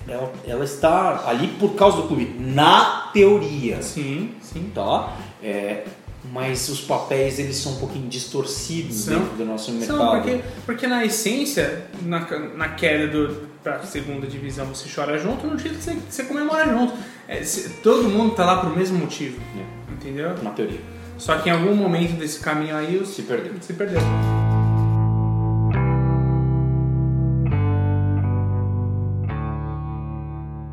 ela, ela, está ali por causa do clube, na teoria. Sim, sim. Tá? É, mas os papéis eles são um pouquinho distorcidos são, dentro do nosso mercado. São, porque, porque na essência, na, na queda do, para segunda divisão você chora junto, no título você, você comemora junto. É, se, todo mundo tá lá pro mesmo motivo. É. Entendeu? Na teoria. Só que em algum momento desse caminho aí os... se perdeu. Se perdeu.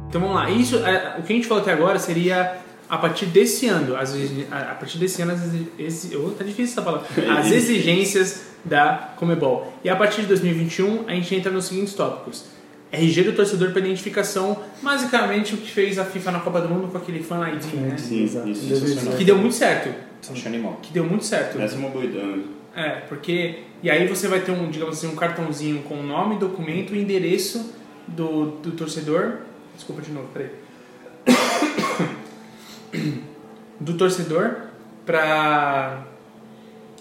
Então vamos lá. Isso, é, o que a gente falou até agora seria a partir desse ano, as, a partir desse ano, as, oh, tá difícil essa palavra, as exigências da Comebol. E a partir de 2021 a gente entra nos seguintes tópicos. RG do torcedor para identificação, basicamente o que fez a FIFA na Copa do Mundo com aquele fan ID, né? Sim, Exato. isso. Que deu muito certo. Animal. Que deu muito certo. Essa é uma boa ideia. É, porque. E aí você vai ter um, digamos assim, um cartãozinho com nome, documento e endereço do, do torcedor. Desculpa de novo, peraí. Do torcedor para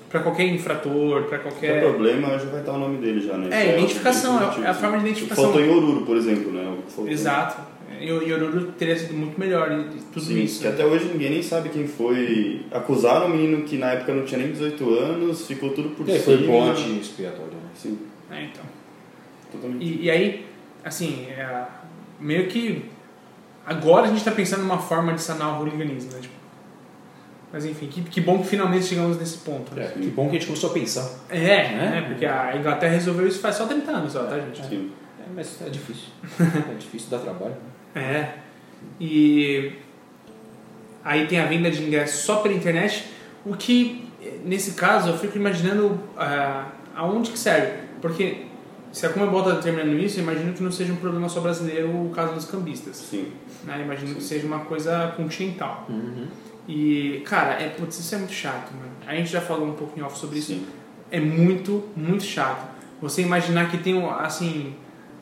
para qualquer infrator, para qualquer. Qualquer problema já vai estar o nome dele já, né? É, identificação, é, é a forma de identificação. Faltou em Oruro, por exemplo, né? Exato. E Oruro teria sido muito melhor e tudo Sim, isso. Que né? até hoje ninguém nem sabe quem foi. Acusaram o menino que na época não tinha nem 18 anos, ficou tudo por é, cima. Foi ponte expiatório, né? Sim. É, então. Totalmente. E, e aí, assim, é, meio que. Agora a gente está pensando numa forma de sanar o hooliganismo, né? Tipo, mas enfim, que, que bom que finalmente chegamos nesse ponto. Né? É, que bom que a gente começou a pensar. É, né? porque a Inglaterra resolveu isso faz só 30 anos, só, tá, gente? Sim. É, mas é difícil. é difícil, dá trabalho. É. E aí tem a venda de ingressos só pela internet, o que, nesse caso, eu fico imaginando uh, aonde que serve. Porque se a Comebol está determinando isso, eu imagino que não seja um problema só brasileiro o caso dos cambistas. Sim. Né? Imagino Sim. que seja uma coisa continental. Uhum. E, cara, é, putz, isso é muito chato, mano. A gente já falou um pouco em off sobre isso. Sim. É muito, muito chato. Você imaginar que tem, assim,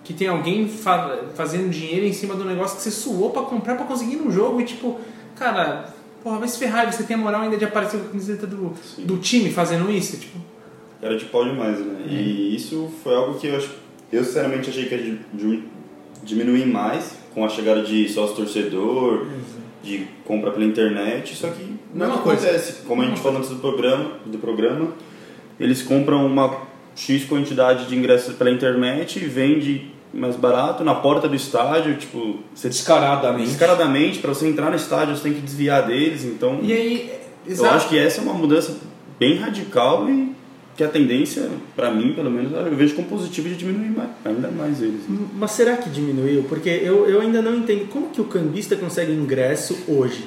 que tem alguém fa fazendo dinheiro em cima do negócio que você suou pra comprar pra conseguir no jogo e, tipo, cara, porra, vai se ferrar. Você tem a moral ainda de aparecer com a camiseta do, do time fazendo isso, tipo... Era de pau demais, né? É. E isso foi algo que eu, acho, eu sinceramente achei que ia diminuir mais com a chegada de sócio-torcedor, de compra pela internet, só que não Mesma acontece. coisa. Como a gente falou antes do programa, do programa, eles compram uma X quantidade de ingressos pela internet e vende mais barato na porta do estádio, tipo, você Descaradamente. descaradamente para você entrar no estádio, você tem que desviar deles, então E aí, eu exato. acho que essa é uma mudança bem radical e que a tendência, para mim, pelo menos, eu vejo como positivo de diminuir mais, ainda mais eles. Mas será que diminuiu? Porque eu, eu ainda não entendo como que o cambista consegue ingresso hoje.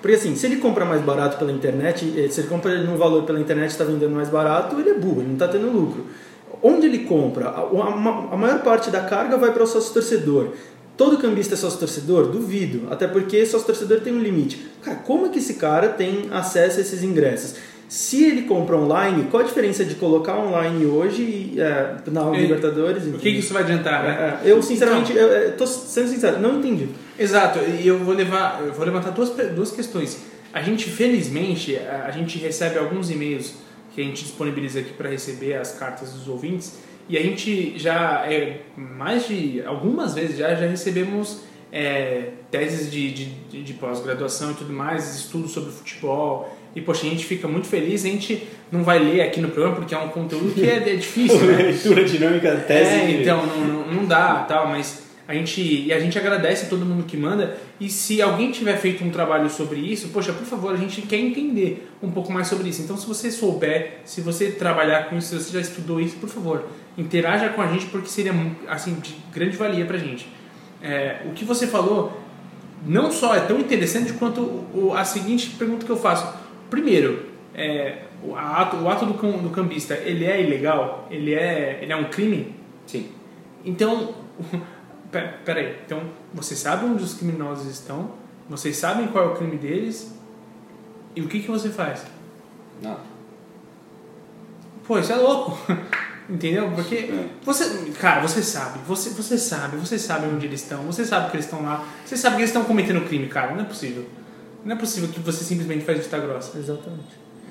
Porque assim, se ele compra mais barato pela internet, eh, se ele compra num valor pela internet está vendendo mais barato, ele é burro, ele não está tendo lucro. Onde ele compra? A, a, a maior parte da carga vai para o sócio torcedor. todo cambista é sócio torcedor? Duvido. Até porque sócio torcedor tem um limite. Cara, como é que esse cara tem acesso a esses ingressos? Se ele compra online, qual a diferença de colocar online hoje é, na Libertadores? O que, que isso vai adiantar, né? É, é, eu, sinceramente, eu, eu tô sendo sincero, não entendi. Exato, e eu vou levar, eu vou levantar duas, duas questões. A gente, felizmente, a, gente recebe alguns e-mails que a gente disponibiliza aqui para receber as cartas dos ouvintes e a gente já, é, mais de algumas vezes já, já recebemos é, teses de, de- de pós-graduação e tudo mais, estudos sobre futebol. E, poxa, a gente fica muito feliz. A gente não vai ler aqui no programa porque é um conteúdo que é, é difícil, né? Leitura dinâmica, tese. É, então, não, não, não dá, tal, mas a gente, e a gente agradece a todo mundo que manda. E se alguém tiver feito um trabalho sobre isso, poxa, por favor, a gente quer entender um pouco mais sobre isso. Então, se você souber, se você trabalhar com isso, se você já estudou isso, por favor, interaja com a gente porque seria assim de grande valia pra gente. É, o que você falou não só é tão interessante quanto o- a seguinte pergunta que eu faço. Primeiro, é, o ato, o ato do, do cambista, ele é ilegal? Ele é, ele é um crime? Sim. Então, pe- peraí, então você sabe onde os criminosos estão, vocês sabem qual é o crime deles, e o que, que você faz? Não. Pô, isso é louco, entendeu? Porque É. você, cara, você sabe, você, você sabe, você sabe onde eles estão, você sabe que eles estão lá, você sabe que eles estão cometendo crime, cara, não é possível. Não é possível que você simplesmente faz vista grossa, Exatamente.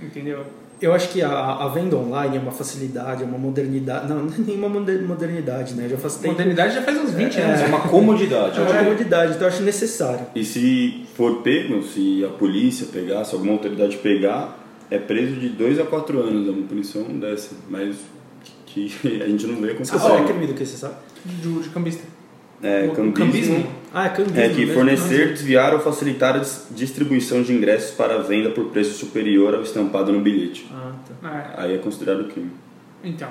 entendeu? Eu acho que a, a venda online é uma facilidade, é uma modernidade. Não, não é nenhuma moder- modernidade, né? Já faz tempo. Modernidade já faz uns 20 É, anos. É uma comodidade. É uma comodidade, então eu acho necessário. E se for pego, se a polícia pegar, se alguma autoridade pegar, é preso de 2 a 4 anos, é uma punição dessa. Mas que a gente não vê com Você sabe é crime do que você sabe? De, de cambista. É, O- cambismo, cambismo? Ah, é cambismo. É que mesmo? fornecer, desviar ou facilitar a dis- distribuição de ingressos para venda por preço superior ao estampado no bilhete. Ah, tá. É, Aí é considerado crime. então.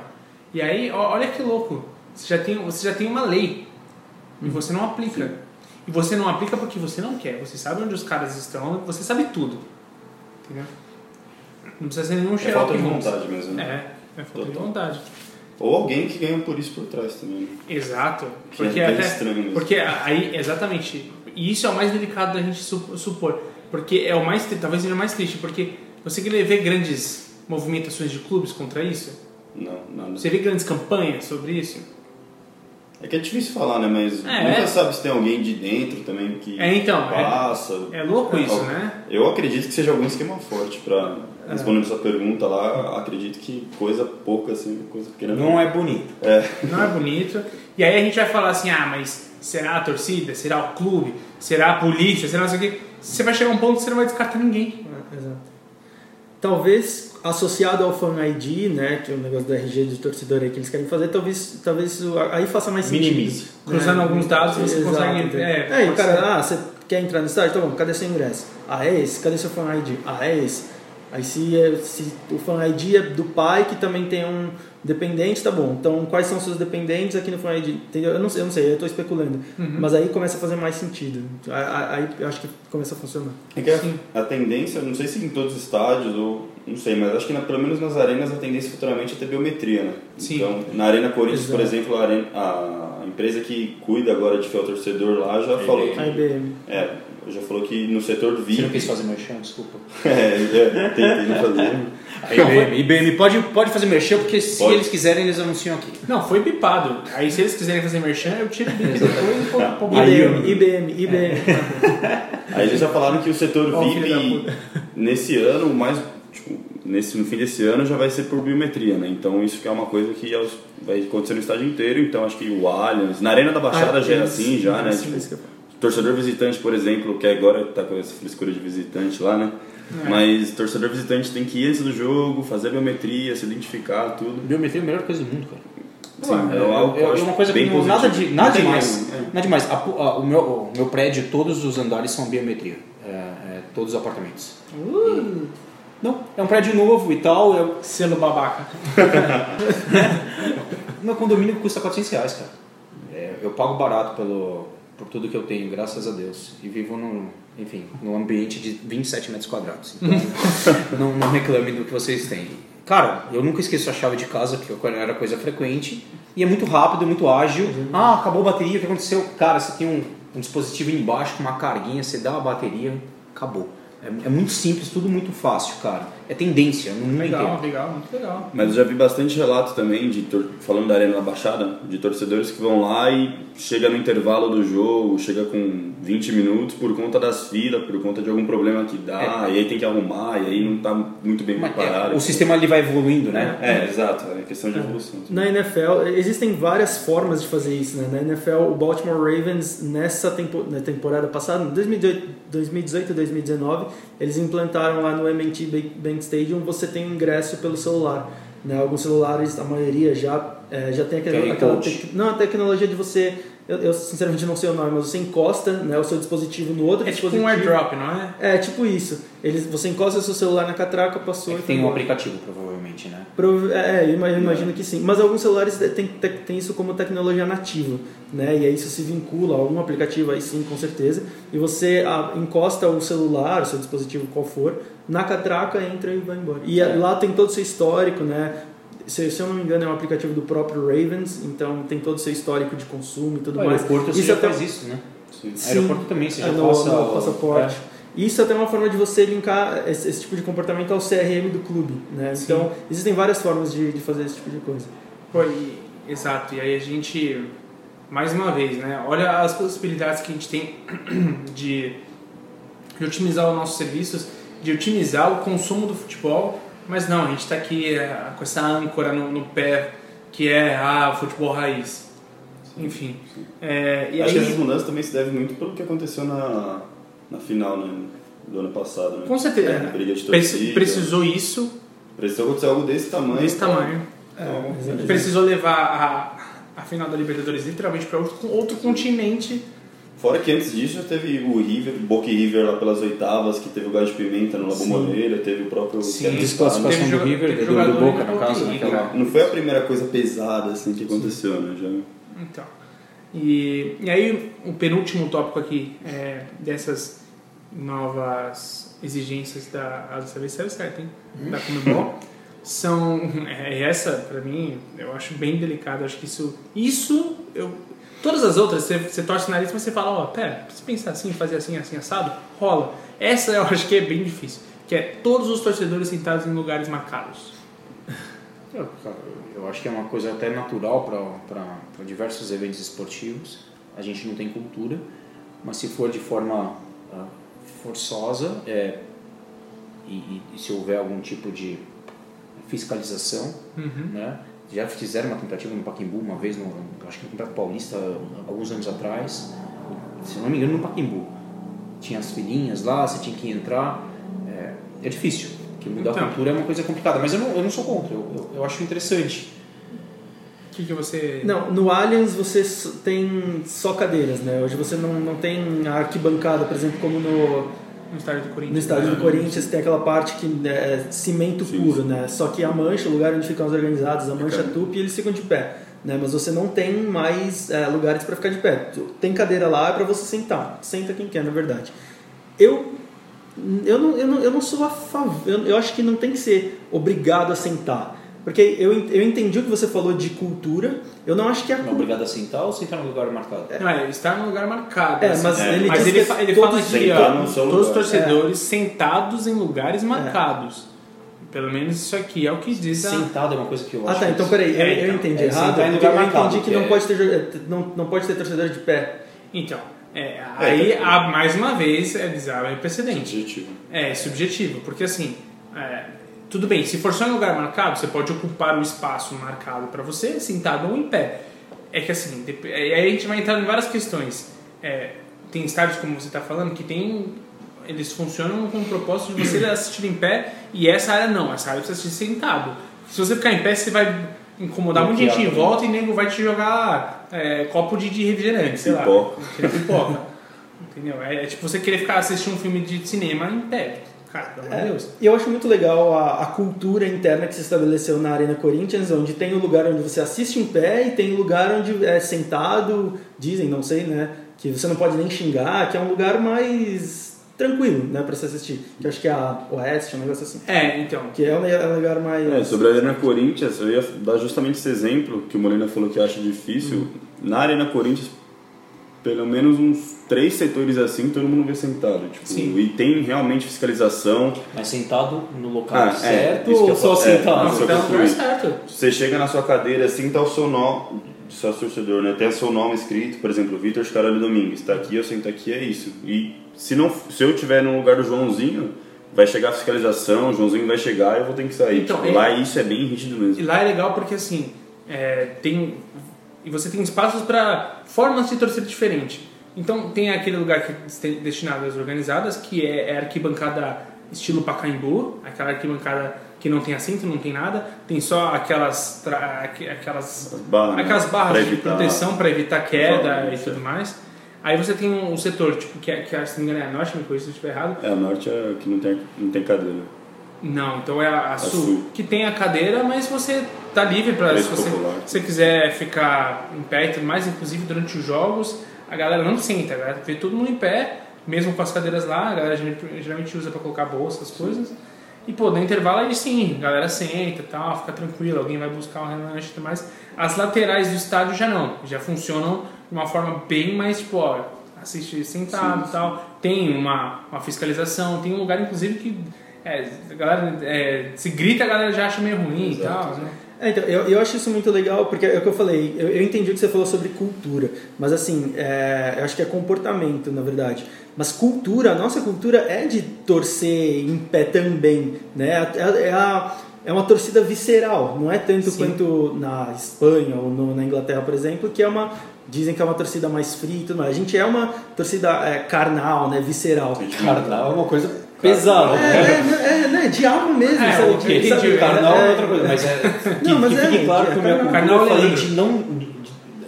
E aí, ó, olha que louco. Você já tem, você já tem uma lei Uhum. e você não aplica. E você não aplica porque você não quer. Você sabe onde os caras estão, você sabe tudo. Entendeu? Não precisa ser nenhum É Sherlock falta de vontade mesmo, né? É, é falta de Total. vontade. Ou alguém que ganha por isso por trás também. né? Exato. Que Porque é até estranho mesmo. porque aí, exatamente. E isso é o mais delicado da gente su- supor. Porque é o mais, talvez seja o mais triste, porque você quer ver grandes movimentações de clubes contra isso? Não, nada. Você vê grandes campanhas sobre isso? É que é difícil falar, né? Mas É. nunca sabe se tem alguém de dentro também que É, então, é- passa. É louco isso, Ó, né? Eu acredito que seja algum esquema forte pra É. responder essa pergunta lá. Acredito que coisa pouca, assim, coisa pequena. Não é bonito. Não é bonito. E aí a gente vai falar assim, ah, mas será a torcida? Será o clube? Será a polícia? Será não sei o quê? Você vai chegar a um ponto que você não vai descartar ninguém. É, exato. Talvez associado ao Fan ID, né, que é o negócio do RG de torcedor aí que eles querem fazer, talvez, talvez isso aí faça mais sentido. Minimize. Cruzando alguns dados, você Exato, consegue- é, É, e o cara, ah, você quer entrar no estádio? Tá bom, cadê seu ingresso? Ah, é esse? Cadê seu Fan ID? Ah, é esse. Aí se, é- se o Fan ID é do pai, que também tem um dependente, tá bom. Então, quais são os seus dependentes aqui no Fan ID? Entendeu? Eu não sei, eu não sei, eu tô especulando. Uhum. Mas aí começa a fazer mais sentido. Aí, aí eu acho que começa a funcionar. É que a, a tendência, não sei se em todos os estádios ou não sei, mas acho que na- pelo menos nas arenas a tendência futuramente é ter biometria, né? Sim. Então, na Arena Corinthians, por Exato. exemplo, a, arena- a empresa que cuida agora de fiel torcedor lá já falou que A IBM. é, já falou que no setor Você VIP não quis fazer merchan, desculpa. é, já tentei não fazer. A IBM, IBM pode, pode fazer merchan, porque se Pode. eles quiserem, eles anunciam aqui. Não, foi bipado. Aí se eles quiserem fazer merchan, eu tiro o bip depois e Aí, IBM, IBM, IBM. Aí eles já falaram que o setor da VIP nesse ano, mais tipo, nesse no fim desse ano já vai ser por biometria, né? Então isso que é uma coisa que aos- vai acontecer no estádio inteiro, então acho que o Allianz, na Arena da Baixada Ah, já é assim já, né? Tipo, torcedor visitante, por exemplo, que agora tá com essa frescura de visitante lá, né? É. Mas torcedor visitante tem que ir antes do jogo, fazer a biometria, se identificar, tudo. Biometria é a melhor coisa do mundo, cara. Sim, é, é é uma coisa que bem não, nada, positivo. de, nada demais. é. Nada demais. A a- o, meu, o meu prédio, todos os andares são biometria. É, é, todos os apartamentos. Uh, Não, é um prédio novo e tal. Eu, selo babaca. meu condomínio custa 400 reais, cara. É, eu pago barato pelo, por tudo que eu tenho, graças a Deus. E vivo num, enfim, num ambiente de 27 metros quadrados. Então, não, não reclame do que vocês têm. cara, eu nunca esqueço a chave de casa, que era coisa frequente, e é muito rápido, muito ágil. Ah, acabou a bateria, o que aconteceu? Cara, você tem um, um dispositivo embaixo com uma carguinha, você dá a bateria, acabou. É, é muito simples, tudo muito fácil, cara. É tendência no mundo Legal, inteiro. legal, muito legal. Mas eu já vi bastante relato também, de falando da Arena da Baixada, de torcedores que vão lá e chega no intervalo do jogo, chega com 20 minutos por conta das filas, por conta de algum problema que dá, e aí tem que arrumar, e aí não tá muito bem Mas, preparado. é, o sistema ele vai evoluindo, né? É, exato, é questão de evolução. Na NFL, existem várias formas de fazer isso, né? Na NFL, o Baltimore Ravens, nessa tempo, na temporada passada, em 2018, 2018 e 2019, eles implantaram lá no M&T Bank- Stadium, você tem um ingresso pelo celular. Né? Alguns celulares, a maioria já, é, já tem aquela, aquela tec- não, a tecnologia de você, eu, eu sinceramente não sei o nome, mas você encosta né, o seu dispositivo no outro É tipo dispositivo. um airdrop, não é? É, tipo isso. Eles, você encosta o seu celular na catraca, passou É e tem um aplicativo, provavelmente, né? Prova- É, eu imagino, imagino que sim. Mas alguns celulares tem, tem, isso como tecnologia nativa, né? E aí isso se vincula a algum aplicativo aí sim, com certeza. E você ah, encosta o celular, o seu dispositivo qual for, na catraca, entra e vai embora. E É. lá tem todo o seu histórico, né? Se, se eu não me engano é um aplicativo do próprio Ravens, então tem todo o seu histórico de consumo e tudo No mais. aeroporto Isso já até- faz isso, né? Sim. Sim. Aeroporto também, você já É, no, passa no o- passaporte. é. Isso até é uma forma de você linkar esse, esse tipo de comportamento ao CRM do clube, né? Sim. Então, existem várias formas de, de fazer esse tipo de coisa. Pô, e- exato. E aí a gente, mais uma vez, né? Olha as possibilidades que a gente tem de, de otimizar os nossos serviços, de otimizar o consumo do futebol, mas não, a gente está aqui é, com essa âncora no, no pé que é ah, o futebol raiz. Enfim. É, e Acho que aí, essas mudanças também se devem muito pelo que aconteceu na, na final né, do ano passado. Né? com certeza, É, briga de torcida. precisou isso Precisou acontecer algo desse tamanho. desse tamanho. Então, exatamente. Precisou levar a, a final da Libertadores literalmente para outro, outro continente. Fora que antes disso já teve o River, o Boca e River lá pelas oitavas, que teve o Gás de Pimenta no La Sim. Bomboneira, teve o próprio... Sim. Desclassificação Teve do joga- River, teve do, do jogador Boca, no caso, naquela... Não foi a primeira coisa pesada assim que aconteceu, né? Já... Então. E, e aí, o penúltimo tópico aqui é dessas novas exigências da. A dessa vez saiu certo, hein? Da Comebol. São. É, essa, pra mim, eu acho bem delicado. Acho que isso. Isso, eu. Todas as outras, você, você torce o nariz, mas você fala, ó, pera, se pensar assim, fazer assim, assim, assado, rola. Essa eu acho que é bem difícil. Que é todos os torcedores sentados em lugares marcados. Eu, cara, eu acho que é uma coisa até natural para diversos eventos esportivos. A gente não tem cultura, mas se for de forma ah, forçosa é, e, e- e se houver algum tipo de fiscalização, Uhum. né? Já fizeram uma tentativa no Paquimbu uma vez, no, acho que no Campeonato Paulista, alguns anos atrás, se não me engano, no Paquimbu. Tinha as filhinhas lá, você tinha que entrar. É, é difícil, porque mudar Então. a cultura é uma coisa complicada, mas eu não, eu não sou contra, eu, eu, eu acho interessante. O que, que você. Não, no Allianz você tem só cadeiras, né? Hoje você não, não tem arquibancada, por exemplo, como no, No estádio do Corinthians. no estádio do né? Corinthians tem aquela parte que é cimento Sim, puro, sim. né? Só que a mancha, o lugar onde ficam os organizados, a mancha Fica- tupi, eles ficam de pé. Né? Mas você não tem mais é, lugares para ficar de pé. Tem cadeira lá para você sentar. Senta quem quer, na verdade. Eu, eu, não, eu, não, eu não sou a favor. Eu, eu acho que não tem que ser obrigado a sentar. Porque eu, eu entendi o que você falou de cultura. Eu não acho que a Não é cultura. obrigado a sentar ou sentar no lugar marcado? Não, é estar no lugar marcado. É, assim. mas É. ele Mas ele, que fa- ele todos fala ó, seu todos os torcedores sentados em lugares marcados. Pelo menos isso aqui é o que diz a... Sentado é uma coisa que eu Ah acho tá, que- então peraí, eu, É, eu então, entendi é errado. eu entendi que que não, é- pode ter, não, não pode ter torcedor de pé. Então, é, aí, tá. há, mais uma vez, é bizarro, é precedente. Subjetivo. É, subjetivo, porque assim, é, tudo bem, se for só em lugar marcado, você pode ocupar o espaço marcado para você, sentado ou em pé. É que assim, é, aí a gente vai entrar em várias questões. É, tem estádios, como você está falando, que tem. Eles funcionam com o propósito de você assistir em pé e essa área não, essa área precisa assistir sentado. Se você ficar em pé, você vai incomodar muita gente em volta e nego vai te jogar é, copo de, de refrigerante, sei Pipoca. lá. Pipoca. Entendeu? É, é tipo você querer ficar assistindo um filme de cinema em pé. Cara, pelo amor de Deus. E eu acho muito legal a, a cultura interna que se estabeleceu na Arena Corinthians, onde tem o lugar onde você assiste em pé e tem o lugar onde é sentado, dizem, não sei, né? Que você não pode nem xingar, que é um lugar mais tranquilo, né, pra se assistir. Que eu acho que é a Oeste, um negócio assim. É, então. Que é um é um lugar mais. É, sobre a Arena Corinthians, eu ia dar justamente esse exemplo que o Molina falou que acha difícil. Na Arena Corinthians, pelo menos uns três setores assim, todo mundo vê sentado. Tipo, Sim. E tem realmente fiscalização. Mas sentado no local Ah, é, certo eu ou só. É, sentado? não, Então, não é fui. certo. Você chega na sua cadeira assim, tá o seu nome, seu torcedor, né? Tem o seu nome escrito, por exemplo, Vitor Scaroli Domingues, tá aqui, eu sento aqui, é isso. E se, não, se eu tiver no lugar do Joãozinho, vai chegar a fiscalização, o Joãozinho vai chegar e eu vou ter que sair. Então, Tipo, é- Lá isso é bem rígido E mesmo. lá é legal porque assim, é, tem e você tem espaços para formas de torcer diferente. Então tem aquele lugar que é destinado às organizadas, que é, é arquibancada estilo Pacaembu, aquela arquibancada que não tem assento, não tem nada, tem só aquelas aquelas As barras, né? aquelas barras de evitar- proteção para evitar queda e isso. tudo mais. Aí você tem um, setor tipo que, é- que se não me engano é a norte, me corrija se eu estiver errado, É, a norte é que não tem, não tem cadeira. não, então é a, a sul, sul. que tem a cadeira, mas você tá livre para se você, se quiser ficar em pé e tudo mais, inclusive durante os jogos, a galera não senta, a galera vê todo mundo em pé, mesmo com as cadeiras lá, a galera geralmente- usa para colocar bolsa, essas coisas. E pô, no intervalo aí sim, a galera senta e tal, fica tranquilo, alguém vai buscar um relanche e tudo mais. As laterais do estádio já não, já funcionam de uma forma bem mais, tipo, ó, assistir sentado e tal. Tem uma, uma fiscalização, tem um lugar inclusive que é, a galera, é, se grita, a galera já acha meio ruim e tal, né? É, então, eu, eu acho isso muito legal, porque é o que eu falei, eu, eu entendi o que você falou sobre cultura, mas assim, é, eu acho que é comportamento, na verdade. Mas cultura, a nossa cultura é de torcer em pé também, né? É, é a- é uma torcida visceral, não é tanto Sim. quanto na Espanha ou no- na Inglaterra, por exemplo, que é uma dizem que é uma torcida mais fria e tudo mais. A gente é uma torcida é, carnal, né, visceral. Carnaval é uma coisa pesada. É, né? é, é, né, de alma mesmo, É, sabe? ok, De- entendi. Carnaval é É, outra coisa, mas é. Que, Não, mas que é, fique claro que o meu Carnaval eu falei é de não.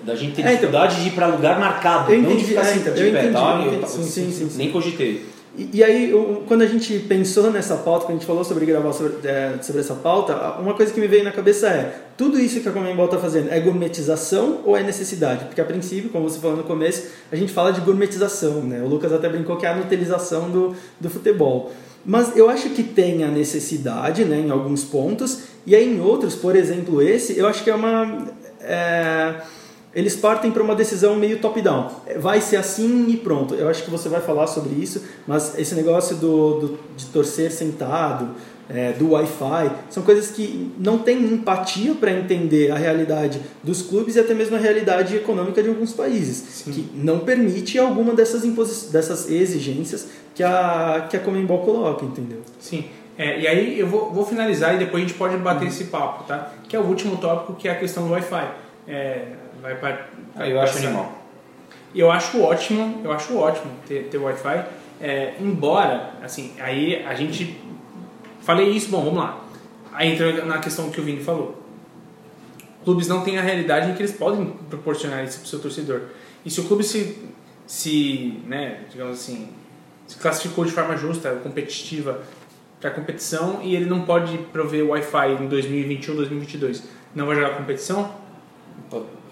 da gente ter É, então. dificuldade de ir para lugar marcado, não de ficar é, assim de pé, tá? sim, sim, sim. Nem cogitei. E, e aí, quando a gente pensou nessa pauta, quando a gente falou sobre gravar sobre, é, sobre essa pauta, uma coisa que me veio na cabeça é: tudo isso que a Comembol está fazendo é gourmetização ou é necessidade? Porque a princípio, como você falou no começo, a gente fala de gourmetização, né? O Lucas até brincou que é a nutelização do, do futebol. Mas eu acho que tem a necessidade, né, em alguns pontos, e aí em outros, por exemplo, esse, eu acho que é uma. é, eles partem para uma decisão meio top-down. Vai ser assim e pronto. Eu acho que você vai falar sobre isso, mas esse negócio do, do- de torcer sentado, é, do Wi-Fi, são coisas que não têm empatia para entender a realidade dos clubes e até mesmo a realidade econômica de alguns países, que não permite alguma dessas, dessas exigências que a, que a Comembol coloca, entendeu? Sim. É, e aí eu vou, vou finalizar e depois a gente pode bater esse papo, tá? Que é o último tópico, que é a questão do Wi-Fi. É, vai pra, Ah, eu acho animal. Eu acho ótimo, eu acho ótimo ter, ter Wi-Fi. É, embora, assim, aí a gente. Falei isso, bom, vamos lá. Aí entra na questão que o Vini falou. Clubes não têm a realidade em que eles podem proporcionar isso para o seu torcedor. E se o clube se, se né, digamos assim, se classificou de forma justa, competitiva para a competição e ele não pode prover Wi-Fi em 2021, 2022, não vai jogar competição?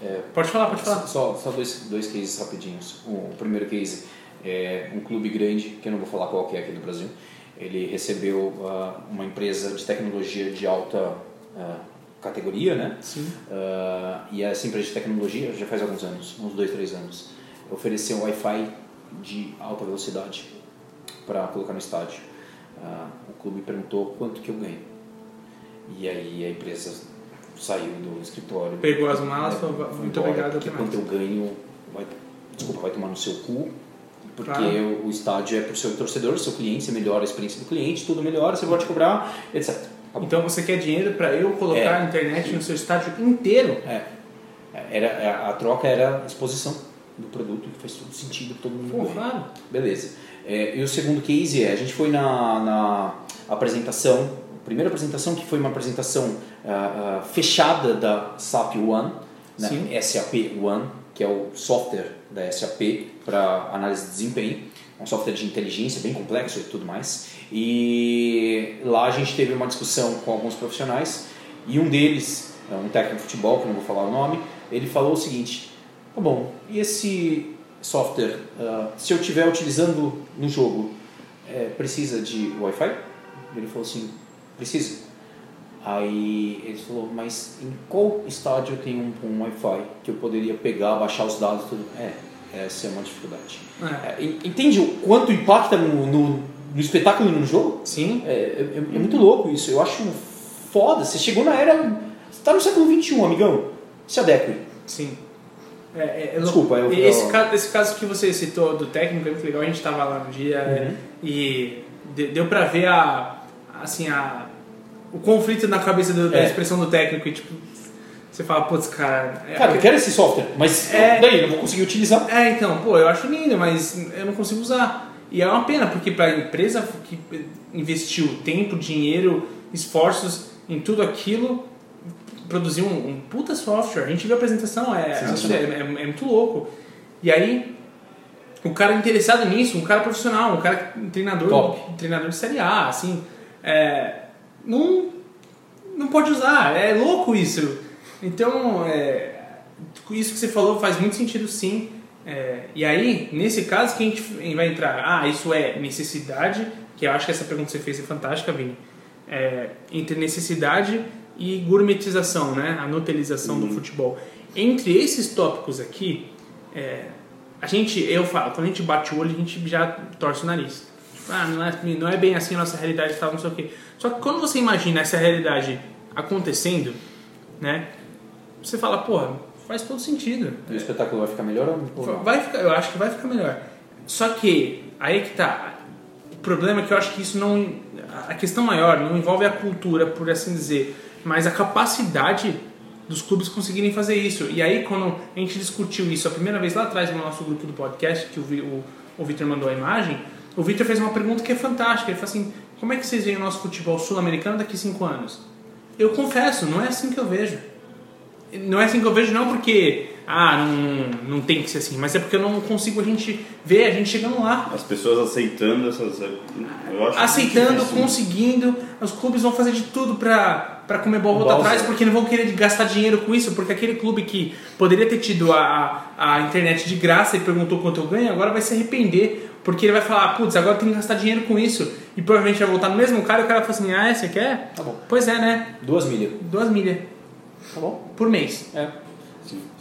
É, Pode falar, pode falar. Só, só dois, dois cases rapidinhos. O primeiro case é um clube grande, que eu não vou falar qual que é aqui no Brasil. Ele recebeu ah, uma empresa de tecnologia de alta ah, categoria, né? Sim. Ah, e essa empresa de tecnologia, já faz alguns anos, uns dois, três anos, ofereceu Wi-Fi de alta velocidade para colocar no estádio. O clube perguntou quanto que eu ganho. E aí a empresa saiu do escritório. Pegou as malas, É, falou, foi muito obrigado, Porque quanto eu ganho, vai, desculpa, vai tomar no seu cu. Porque Claro. o, estádio é para o seu torcedor, seu cliente, você melhora a experiência do cliente, tudo melhora, você pode cobrar, etc. Acabou. Então você quer dinheiro para eu colocar É. a internet no seu estádio inteiro? É, era, a troca era a exposição do produto, que faz todo sentido, todo mundo Pô, ganha. claro. Beleza. É, e o segundo case é, a gente foi na, na apresentação, primeira apresentação que foi uma apresentação ah, ah, fechada da SAP One, né. SAP One, que é o software da SAP para análise de desempenho, é um software de inteligência bem complexo e tudo mais. E lá a gente teve uma discussão com alguns profissionais e um deles, é um técnico de futebol, que não vou falar o nome, ele falou o seguinte: tá bom, e esse software, ah, se eu estiver utilizando no jogo, é, precisa de Wi-Fi? Ele falou assim, precisa. Aí ele falou, mas em qual estádio tem um, um Wi-Fi que eu poderia pegar, baixar os dados e tudo? É, essa é uma dificuldade. É. É, en- entende o quanto impacta no, no, no espetáculo e no jogo? Sim. É, é- é muito louco isso. Eu acho foda. Você chegou na era. Você tá no século XXI, amigão. Se adeque. Sim. É, é, é Desculpa, eu- esse, eu- caso, esse caso que você citou do técnico é muito legal. A gente tava lá no dia Uhum. e de- deu pra ver a, assim, a, o conflito na cabeça do- da É. expressão do técnico e tipo, você fala, putz, cara. é- Cara, eu quero esse software, mas É. daí não vou conseguir utilizar. É, então, pô, eu acho lindo, mas eu não consigo usar. E é uma pena, porque para a empresa que investiu tempo, dinheiro, esforços em tudo aquilo, produzir um, um puta software. A gente viu a apresentação, é, é, é- é muito louco. E aí, o cara interessado nisso, um cara profissional, um cara um treinador, um treinador de série A, assim, é, não, não pode usar. É louco isso. Então, é, isso que você falou faz muito sentido sim. É, e aí, nesse caso, que a gente vai entrar? Ah, isso é necessidade, que eu acho que essa pergunta que você fez é fantástica, Vini. É, entre necessidade e gourmetização, né? A nutelização do futebol. Entre esses tópicos aqui, é, a gente, eu falo, quando a gente bate o olho, a gente já torce o nariz. Ah, não é, não é bem assim a nossa realidade e tal, não sei o quê. Só que quando você imagina essa realidade acontecendo, né? Você fala, porra, faz todo sentido. E o espetáculo vai ficar melhor ou não? Vai ficar, eu acho que vai ficar melhor. Só que aí que tá. O problema é que eu acho que isso não. A questão maior não envolve a cultura, por assim dizer, mas a capacidade dos clubes conseguirem fazer isso. E aí, quando a gente discutiu isso a primeira vez lá atrás no nosso grupo do podcast, que o, o, o Victor mandou a imagem, o Victor fez uma pergunta que é fantástica. Ele falou assim: como é que vocês veem o nosso futebol sul-americano daqui a cinco anos? Eu confesso, não é assim que eu vejo. Não é assim que eu vejo, não porque ah, não, não tem que ser assim, mas é porque eu não consigo a gente ver a gente chegando lá. As pessoas aceitando essas. Eu acho Aceitando, difícil. conseguindo, os clubes vão fazer de tudo pra, pra comer bola Balsa. atrás, porque não vão querer gastar dinheiro com isso, porque aquele clube que poderia ter tido a, a internet de graça e perguntou quanto eu ganho, agora vai se arrepender, porque ele vai falar, putz, agora tem que gastar dinheiro com isso, e provavelmente vai voltar no mesmo cara e o cara vai falar assim, ah, você quer? Tá bom. Pois é, né? Duas milhas. Duas milhas Tá bom? por mês. É.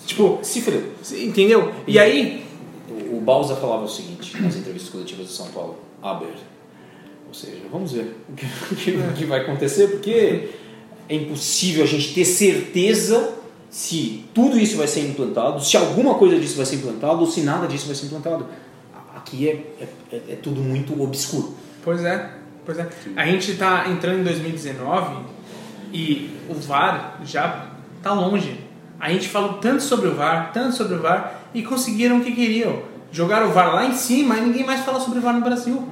Tipo, Se fudeu. entendeu? E aí, O, o Balsa falava o seguinte nas entrevistas coletivas de São Paulo: Aber. Ou seja, vamos ver o que, o que- o que vai acontecer, porque é impossível a gente ter certeza se tudo isso vai ser implantado, se alguma coisa disso vai ser implantado ou se nada disso vai ser implantado. Aqui é, é, é- é tudo muito obscuro. Pois é, pois é. A gente tá entrando em 2019 e o VAR já tá longe. A gente falou tanto sobre o VAR, tanto sobre o VAR e conseguiram o que queriam. Jogaram o VAR lá em cima e ninguém mais fala sobre o VAR no Brasil.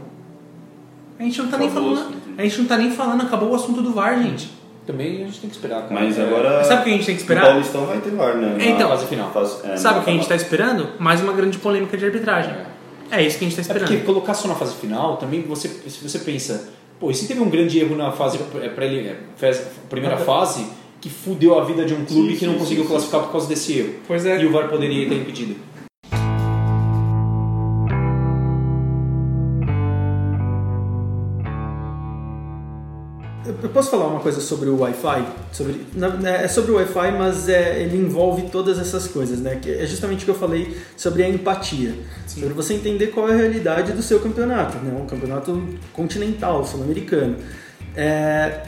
A gente não tá nem o falando. A gente não tá nem falando, acabou o assunto do VAR, gente. Também a gente tem que esperar. cara. Mas É, agora. Sabe o que a gente tem que O esperar? Paulistão vai ter VAR, né? Na Então, fase final. fase- é, Sabe o que a gente tá esperando? Mais uma grande polêmica de arbitragem. É isso que a gente tá É esperando. porque colocar só na fase final, também você, se você pensa, pô, e se teve um grande erro na fase pré- pré- fase- primeira fase que fudeu a vida de um clube Sim, que não sim, conseguiu sim, classificar por causa desse erro. Pois é. E o VAR poderia ter impedido. Eu posso falar uma coisa sobre o Wi-Fi? Sobre, na- né, é sobre o Wi-Fi, mas é, ele envolve todas essas coisas, né? Que é justamente o que eu falei sobre a empatia. Sobre você entender qual é a realidade do seu campeonato, né? Um campeonato continental, sul-americano. É,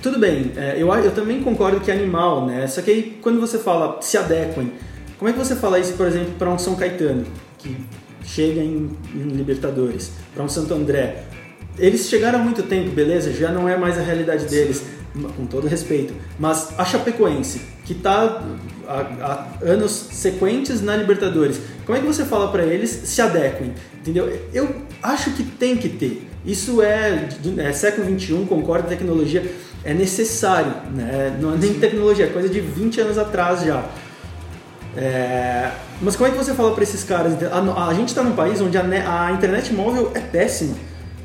tudo bem, é, eu, eu também concordo que é animal, né? Só que aí quando você fala se adequem, como é que você fala isso, por exemplo, para um São Caetano, que chega em, em Libertadores, para um Santo André? Eles chegaram há muito tempo, beleza? Já não é mais a realidade deles, com todo respeito. Mas a Chapecoense, que está há, há anos sequentes na Libertadores, como é que você fala para eles se adequem? Entendeu? Eu acho que tem que ter. Isso é, é século XXI, concordo, tecnologia é necessário. Né? Não é nem tecnologia, é coisa de 20 anos atrás já. É, mas como é que você fala para esses caras? A, a gente está num país onde a, a internet móvel é péssima.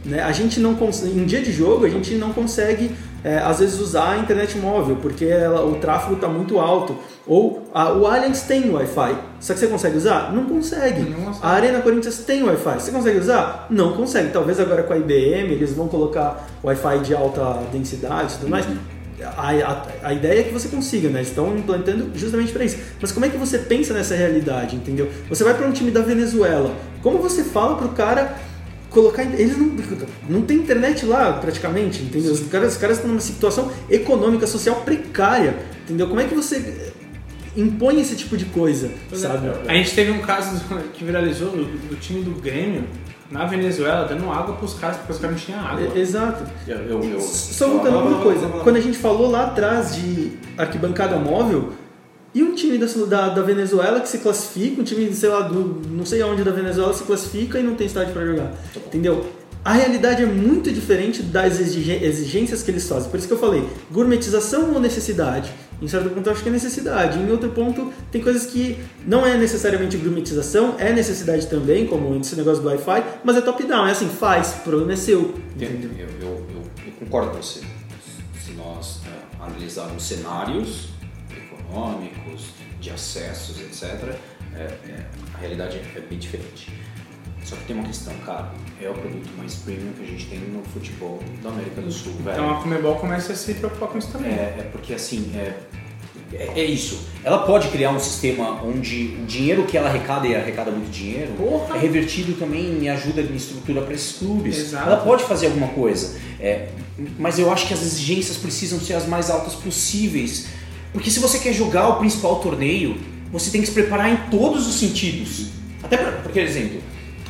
Né? A gente não cons- em dia de jogo a gente não consegue é, às vezes usar a internet móvel, porque ela, o tráfego está muito alto. Ou a, o Allianz tem Wi-Fi, só que você consegue usar? Não consegue. Não consegue. A Arena Corinthians tem Wi-Fi, você consegue usar? Não consegue. Talvez agora com a IBM eles vão colocar Wi-Fi de alta densidade e tudo mais. A, a, a ideia é que você consiga, né? Estão implantando justamente para isso. Mas como é que você pensa nessa realidade, entendeu? Você vai para um time da Venezuela. Como você fala pro cara colocar. Eles não, não tem internet lá praticamente, entendeu? Os caras, os caras estão numa situação econômica, social precária, entendeu? Como é que você impõe esse tipo de coisa, sabe? A gente teve um caso que viralizou do, do time do Grêmio na Venezuela dando água pros caras porque os caras não tinham água. Exato. Eu, eu, eu- Só voltando uma coisa, quando a gente falou lá atrás de arquibancada móvel, e um time da, da, da Venezuela que se classifica, um time, sei lá, do não sei aonde da Venezuela se classifica e não tem estádio para jogar. Entendeu? A realidade é muito diferente das exigências que eles fazem. Por isso que eu falei, gourmetização ou necessidade? Em certo ponto eu acho que é necessidade. Em outro ponto tem coisas que não é necessariamente gourmetização, é necessidade também, como esse negócio do Wi-Fi, mas é top-down, é assim, faz, o problema é seu. Entendo. Eu, eu, eu, eu concordo com você. Se nós é, analisarmos cenários econômicos, de acessos, etc., é, é, a realidade é bem diferente. Só que tem uma questão, cara, é o produto mais premium que a gente tem no futebol da América do Sul, velho. Então a Comebol começa a se preocupar com isso também. É, é porque assim, é, é, é isso. Ela pode criar um sistema onde o dinheiro que ela arrecada, e arrecada muito dinheiro, Porra! é revertido também em ajuda em estrutura para esses clubes. Exato. Ela pode fazer alguma coisa. É, mas eu acho que as exigências precisam ser as mais altas possíveis. Porque se você quer jogar o principal torneio, você tem que se preparar em todos os sentidos. Até pra, por exemplo,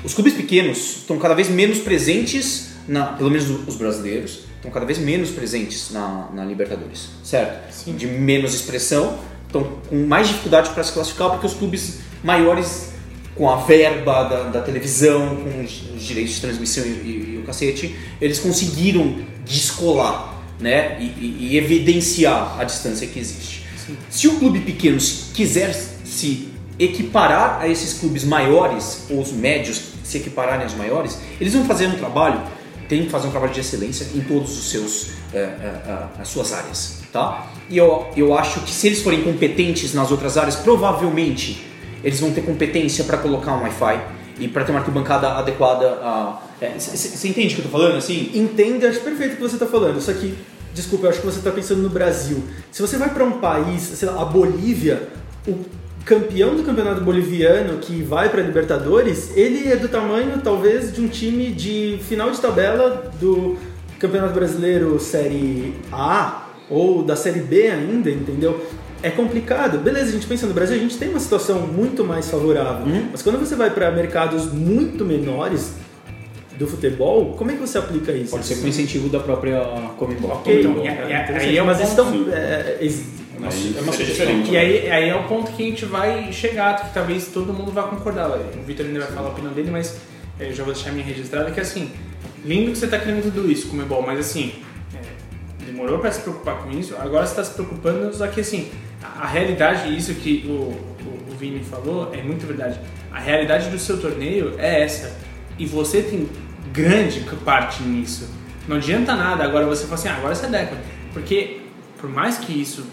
os clubes pequenos estão cada vez menos presentes, na, pelo menos os brasileiros, estão cada vez menos presentes na, na Libertadores, certo? Sim. De menos expressão, estão com mais dificuldade para se classificar porque os clubes maiores, com a verba da, da televisão, com os, os direitos de transmissão e, e- e o cacete, eles conseguiram descolar né? e, e- evidenciar a distância que existe. Se o clube pequeno se- quiser se equiparar a esses clubes maiores, ou os médios se equipararem aos maiores, eles vão fazer um trabalho, tem que fazer um trabalho de excelência em todos os seus, eh, eh, as suas áreas, tá? E eu, eu acho que se eles forem competentes nas outras áreas, provavelmente eles vão ter competência para colocar um Wi-Fi e para ter uma arquibancada adequada a... Você entende o que eu tô falando, assim? Entendo, acho perfeito o que você está falando. Só que, desculpa, eu acho que você está pensando no Brasil. Se você vai para um país, sei lá, a Bolívia, o campeão do campeonato boliviano que vai para Libertadores, ele é do tamanho, talvez, de um time de final de tabela do Campeonato Brasileiro Série A ou da Série B ainda, entendeu? É complicado. Beleza, a gente pensa no Brasil, a gente tem uma situação muito mais favorável. Mas quando você vai para mercados muito menores do futebol, como é que você aplica isso? Pode ser com incentivo da própria Comembol. Ok, Então, então, e- e- interessante. aí é um mas ponto- estão. É, É uma, Aí é uma sugestão. diferente. E aí, aí é o ponto que a gente vai chegar, que talvez todo mundo vá concordar. O Vitor ainda vai falar a opinião dele, mas eu já vou deixar a minha registrada, que assim, lindo que você está querendo tudo isso, como é bom, mas assim, demorou para se preocupar com isso, agora você está se preocupando, só que assim, a, a realidade, isso que o, o, o Vini falou, é muito verdade. A realidade do seu torneio é essa, e você tem grande parte nisso. Não adianta nada agora você falar assim, ah, agora você adequa. Porque, por mais que isso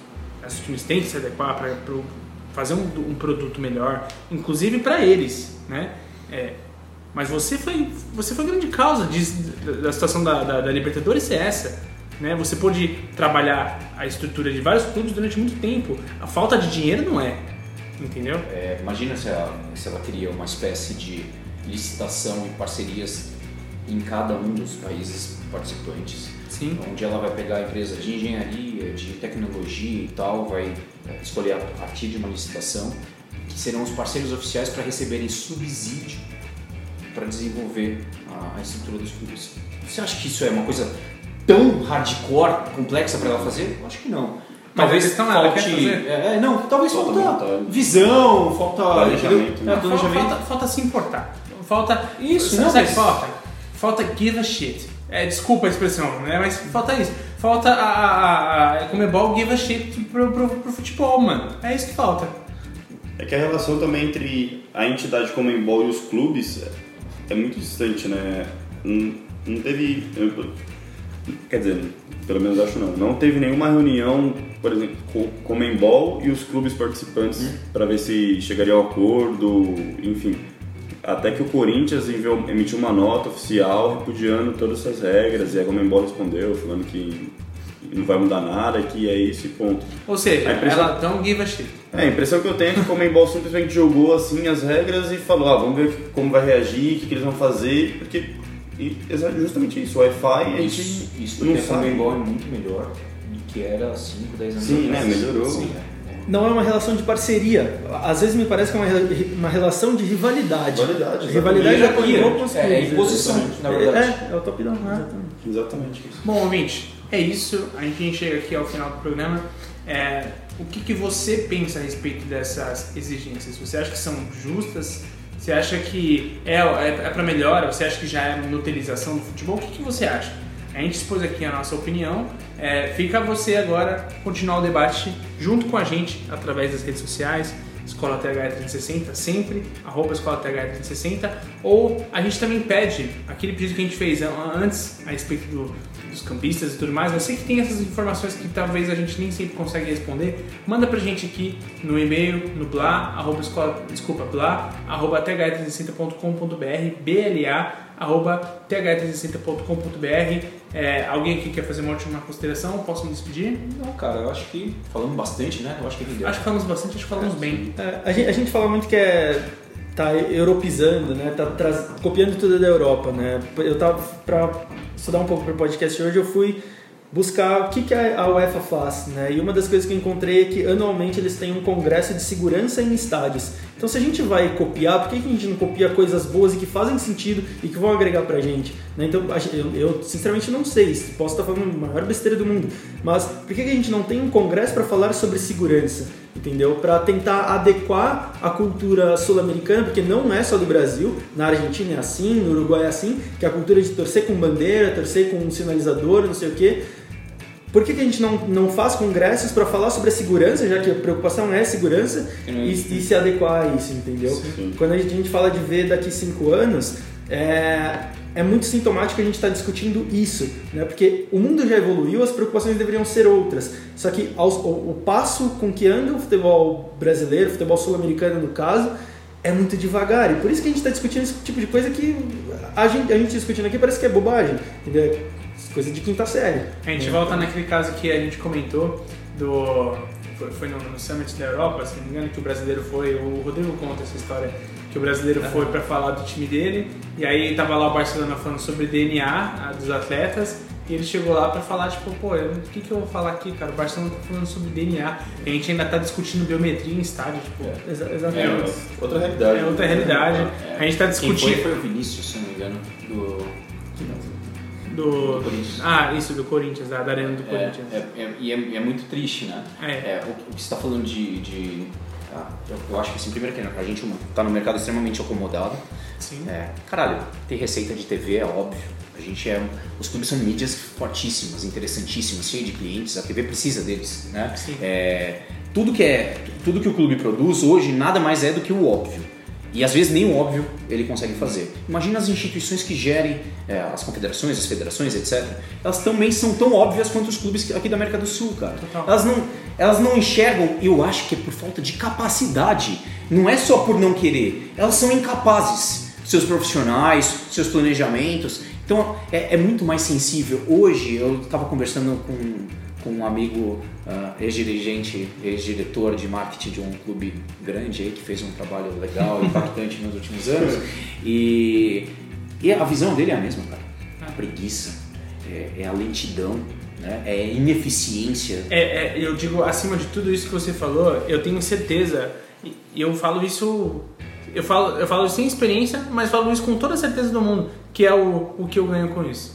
os times têm que se adequar para fazer um, um produto melhor, inclusive para eles, né? É, mas você foi, você foi grande causa disso, da, situação da, da, da Libertadores ser essa. Né? Você pôde trabalhar a estrutura de vários clubes durante muito tempo. A falta de dinheiro não é, entendeu? É, imagina se ela, se ela teria uma espécie de licitação e parcerias em cada um dos países participantes, Sim. onde ela vai pegar a empresa de engenharia, de tecnologia e tal, vai é, escolher a partir de uma licitação, que serão os parceiros oficiais para receberem subsídio para desenvolver a, a estrutura dos clubes. Você acha que isso é uma coisa tão hardcore, complexa para ela fazer? Eu acho que não. Talvez a questão é, ela falte, quer fazer. não, talvez Falta falta vontade. visão, falta Planejamento, né? É, planejamento. Falta, falta se importar. Falta. Isso, não, mas- falta? Falta give a shit. É, desculpa a expressão, né? Mas falta isso. Falta a, a, a, a Comebol give a shit pro, pro, pro futebol, mano. É isso que falta. É que a relação também entre a entidade Comembol e os clubes é- é muito distante, né? Não, não teve... quer dizer, pelo menos acho não, não teve nenhuma reunião, por exemplo, com com o Membol e os clubes participantes para ver se chegaria ao acordo, enfim. Até que o Corinthians enviou, emitiu uma nota oficial repudiando todas essas regras e a Comembol respondeu, falando que não vai mudar nada, que é isso e ponto. Ou seja, A impressão- ela give a shit. É, a impressão que eu tenho é que o Comembol simplesmente jogou assim as regras e falou, ah, vamos ver como vai reagir, o que, que eles vão fazer, porque e, justamente isso, o Wi-Fi a gente Isso, isso não porque a. Comembol é muito melhor do que era 5, 10 anos Sim, atrás. né, melhorou. Sim, é. Não é uma relação de parceria. Às vezes me parece que é uma, uma relação de rivalidade. Rivalidade, Rivalidade com os É, é imposição, na verdade. É, é o top down. exatamente. Exatamente isso. Bom, ouvinte, é isso. A gente chega aqui ao final do programa. É, o que, que você pensa a respeito dessas exigências? Você acha que são justas? Você acha que é, é, é para melhora? Você acha que já é nutilização do futebol? O que, que você acha? A gente expôs aqui a nossa opinião. É, fica você agora continuar o debate junto com a gente através das redes sociais. Escola TH360, sempre, arroba Escola TH360. Ou a gente também pede aquele pedido que a gente fez an- antes a respeito do- dos campistas e tudo mais. Você que tem essas informações que talvez a gente nem sempre consegue responder, manda pra gente aqui no e-mail, no blá, arroba escola, desculpa, blá, arroba th360.com.br, BLA, arroba th360.com.br. É, alguém aqui quer fazer uma última consideração? Posso me despedir? Não, cara, eu acho que falamos bastante, né? Eu acho que rendeu. Acho que falamos bastante, acho que falamos bem. É, a, gente, a gente fala muito que é tá europeizando, né? Tá traz- copiando tudo da Europa, né? Eu tava para estudar um pouco para o podcast hoje, eu fui buscar o que, que a UEFA faz, né? E uma das coisas que eu encontrei é que anualmente eles têm um congresso de segurança em estádios. Então, se a gente vai copiar, por que, a gente não copia coisas boas e que fazem sentido e que vão agregar pra gente? Né? Então, eu, eu, sinceramente não sei, posso estar falando a maior besteira do mundo, mas por que, a gente não tem um congresso para falar sobre segurança? Entendeu? Para tentar adequar a cultura sul-americana, porque não é só do Brasil, na Argentina é assim, no Uruguai é assim, que a cultura de torcer com bandeira, torcer com um sinalizador, não sei o quê. Por que, que a gente não, não faz congressos para falar sobre a segurança, já que a preocupação é segurança, e, e se adequar a isso, entendeu? Sim. Quando a gente, a gente fala de ver daqui cinco anos, é, é muito sintomático a gente estar discutindo isso, né? Porque o mundo já evoluiu, as preocupações deveriam ser outras. Só que aos- o, o passo com que anda o futebol brasileiro, o futebol sul-americano no caso, é muito devagar. E por isso que a gente está discutindo esse tipo de coisa que a gente, a gente discutindo aqui parece que é bobagem, entendeu? Coisa de quinta série. A gente volta naquele caso que a gente comentou do. Foi, foi no, no Summit da Europa, se não me engano, que o brasileiro foi. O Rodrigo conta essa história. Que o brasileiro foi para falar do time dele, e aí tava lá o Barcelona falando sobre DNA a, dos atletas, e ele chegou lá para falar, tipo, pô, o que, que eu vou falar aqui, cara? O Barcelona tá falando sobre DNA, e a gente ainda tá discutindo biometria em estádio, tipo. Exa- É, exatamente. outra realidade. É outra realidade. É. A gente tá Quem foi discutindo. foi o Vinícius, se não me engano, do... Do. Do Corinthians. Ah, isso, do Corinthians, da, da Arena do É, Corinthians. é, é- e é, é muito triste, né? É. É, o, que você está falando de... de ah, eu, eu acho que assim, primeiro que a gente está no mercado extremamente acomodado. Sim. É, caralho, ter receita de TV é óbvio. A gente é. Os clubes são mídias fortíssimas, interessantíssimas, cheias de clientes. A TV precisa deles, né? Sim. Tudo que é, tudo que o clube produz hoje nada mais é do que o óbvio. E às vezes nem o óbvio ele consegue fazer. Imagina as instituições que gerem é, as confederações, as federações, etc. Elas também são tão óbvias quanto os clubes aqui da América do Sul, cara. Total. Elas não, elas não enxergam, eu acho que é por falta de capacidade. Não é só por não querer. Elas são incapazes. Seus profissionais, seus planejamentos. Então é, é muito mais sensível. Hoje eu estava conversando com, com um amigo ah, ex-dirigente, ex-diretor de marketing de um clube grande aí, que fez um trabalho legal, impactante nos últimos anos. E, e a visão dele é a mesma, cara. A preguiça, é, é a lentidão, né? é ineficiência. É, é, eu digo, acima de tudo isso que você falou, eu tenho certeza, e eu falo isso, eu falo, eu falo sem experiência, mas falo isso com toda a certeza do mundo, que é o, o que eu ganho com isso.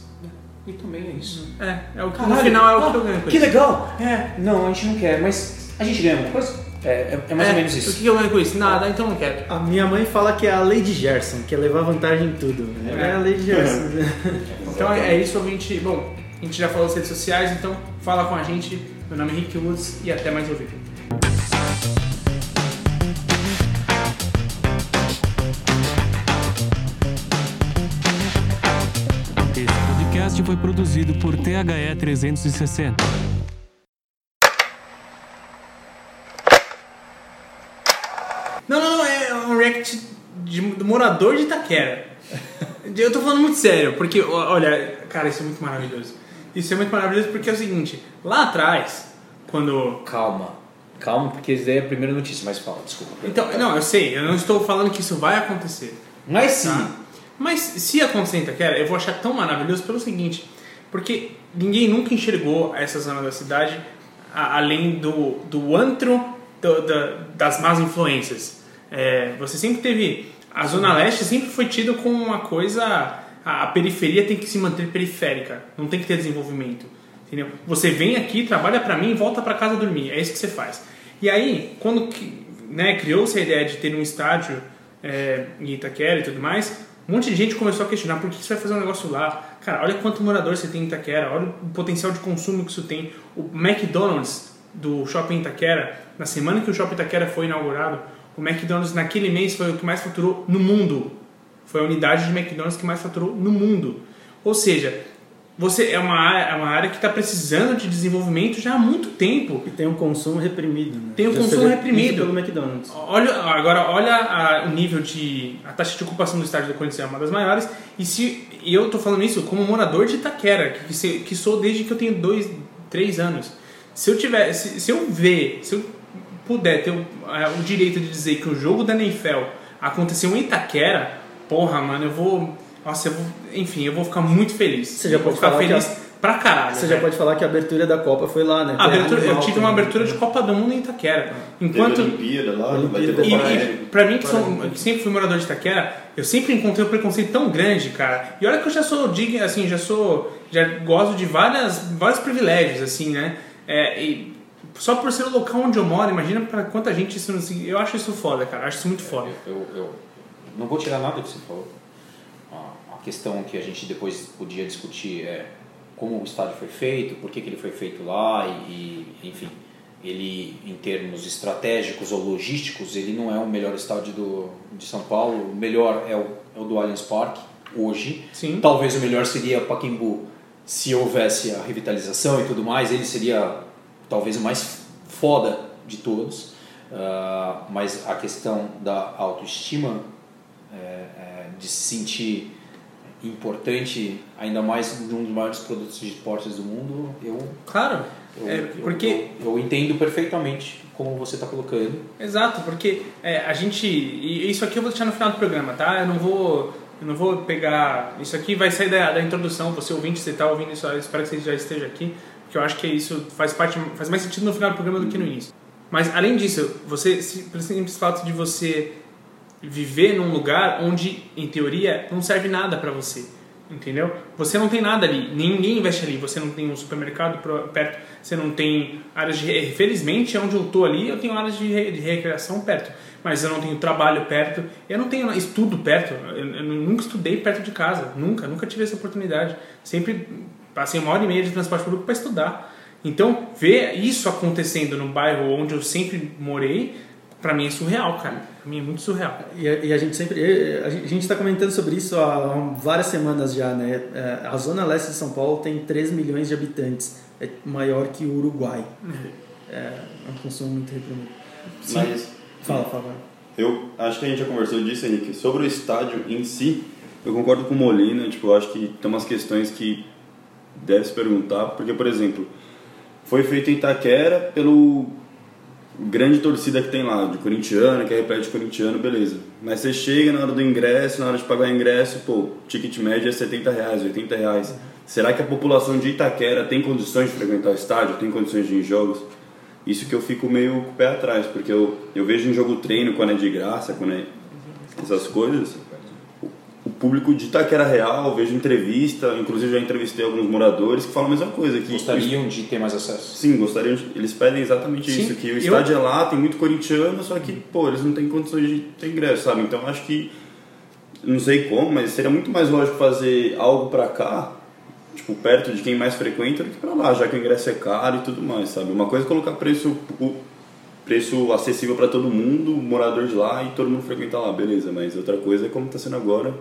E também é isso. É, é o que, no final é o ah, que eu ganho com Que isso. legal! É, não, a gente não quer, mas a gente ganha alguma coisa? É, é, é mais É, ou menos O isso. que eu ganho com isso? Nada, então não quero. A minha mãe fala que é a lei de Gerson, que é levar vantagem em tudo. É, É. a lei de Gerson. Então é, é isso, a gente. Bom, a gente já falou das redes sociais, então fala com a gente. Meu nome é Rick Woods e até mais ouvir. Esse podcast foi produzido por THE 360. Não, não, não, é um react de, do morador de Itaquera. Eu tô falando muito sério, porque, olha, cara, isso é muito maravilhoso. Isso é muito maravilhoso porque é o seguinte, lá atrás, quando... Calma. Calma, porque isso daí é a primeira notícia, mas fala, desculpa. Então, não, eu sei, eu não estou falando que isso vai acontecer. Mas sim. Tá? Mas se acontecer em Itaquera, eu vou achar tão maravilhoso pelo seguinte, porque ninguém nunca enxergou essa zona da cidade a- além do, do antro do- da- das más influências. É, você sempre teve... A Zona Leste sempre foi tida como uma coisa... A, a periferia tem que se manter periférica, não tem que ter desenvolvimento. Entendeu? Você vem aqui, trabalha pra mim e volta pra casa dormir. É isso que você faz. E aí, quando né, criou-se a ideia de ter um estádio é, em Itaquera e tudo mais, um monte de gente começou a questionar por que você vai fazer um negócio lá. Cara, olha quanto morador você tem em Itaquera, olha o potencial de consumo que isso tem. O McDonald's do Shopping Itaquera, na semana que o Shopping Itaquera foi inaugurado, o McDonald's naquele mês foi o que mais faturou no mundo. Foi a unidade de McDonald's que mais faturou no mundo. Ou seja, você é uma área, é uma área que está precisando de desenvolvimento já há muito tempo. E tem um consumo reprimido. Né? Tem um Já consumo reprimido. pelo McDonald's. Olha, agora olha a- o nível de a taxa de ocupação do estádio do Corinthians é uma das maiores e se e eu tô falando isso como morador de Itaquera que, se- que sou desde que eu tenho dois, três anos. Se eu tiver, se, se eu ver, se eu puder ter o, é, o direito de dizer que o jogo da NFL aconteceu em Itaquera, porra, mano, eu vou, nossa, eu vou, enfim, eu vou ficar muito feliz. Você já eu pode ficar feliz pra caralho. Você já velho. pode falar que a abertura da Copa foi lá, né? A abertura- eu tive uma abertura de Copa do Mundo em Itaquera. Teve Enquanto Olimpíada lá, Olimpíada. e, Copa e pra mim, que, sou, que sempre fui morador de Itaquera, eu sempre encontrei um preconceito tão grande, cara. E olha que eu já sou digno, assim, já sou. Já gosto de várias, vários privilégios, assim, né? É, e só por ser o local onde eu moro, imagina pra quanta gente isso não. Eu acho isso foda, cara. Eu acho isso muito foda. Eu, eu não vou tirar nada que você falou. Questão que a gente depois podia discutir é como o estádio foi feito, por que, que ele foi feito lá e, e, enfim, ele em termos estratégicos ou logísticos, ele não é o melhor estádio do, de São Paulo. O melhor é o, é o do Allianz Parque hoje. Sim. Talvez o melhor seria Pacaembu se houvesse a revitalização e tudo mais. Ele seria talvez o mais foda de todos. Ah, mas a questão da autoestima, é, é, de se sentir importante, ainda mais num dos maiores produtos de esportes do mundo, eu, Claro. eu, É, eu- porque eu, eu entendo perfeitamente como você está colocando. Exato, porque é, a gente. E isso aqui eu vou deixar no final do programa, tá? Eu não vou. Eu não vou pegar. Isso aqui vai sair da, da introdução. Você ouvinte, você tá ouvindo isso, eu espero que você já esteja aqui, porque eu acho que isso faz parte. faz mais sentido no final do programa do que no início. Mas além disso, você. se- Pelo simples fato de você viver num lugar onde, em teoria, não serve nada pra você. Entendeu? Você não tem nada ali, ninguém investe ali. Você não tem um supermercado perto, você não tem áreas de. Felizmente, onde eu tô ali, eu tenho áreas de, re- de recreação perto. Mas eu não tenho trabalho perto, eu não tenho estudo perto. Eu, eu nunca estudei perto de casa, nunca, nunca tive essa oportunidade. Sempre passei uma hora e meia de transporte público para estudar. Então, ver isso acontecendo no bairro onde eu sempre morei, pra mim é surreal, cara. Pra mim é muito surreal. E a, e a gente sempre. A gente está comentando sobre isso há várias semanas já, né? É, A Zona Leste de São Paulo tem 3 milhões de habitantes. É maior que o Uruguai. É um consumo muito reprimido. Mas Fala, fala. eu acho que a gente já conversou disso, Henrique. Sobre o estádio em si, eu concordo com o Molina. Tipo, eu acho que tem umas questões que deve se perguntar. Porque, por exemplo, foi feito em Itaquera pelo grande torcida que tem lá, de corintiano, que é repleto de corintiano, beleza. Mas você chega na hora do ingresso, na hora de pagar o ingresso, pô, ticket médio é 70 reais, 80 reais. Será que a população de Itaquera tem condições de frequentar o estádio, tem condições de ir em jogos? Isso que eu fico meio com o pé atrás, porque eu, eu vejo em jogo treino quando é de graça, quando é essas coisas, o- público de Itaquera real, vejo entrevista, inclusive já entrevistei alguns moradores que falam a mesma coisa, que Gostariam de ter mais acesso. Sim, gostariam de, Eles pedem exatamente Sim, isso, que o eu- estádio é lá, tem muito corintiano, só que, pô, eles não têm condições de ter ingresso, sabe? Então acho que. Não sei como, mas seria muito mais lógico fazer algo pra cá, tipo, perto de quem mais frequenta, do que pra lá, já que o ingresso é caro e tudo mais, sabe? Uma coisa é colocar preço, preço acessível pra todo mundo, morador de lá e todo mundo frequentar lá, beleza, mas outra coisa é como tá sendo agora,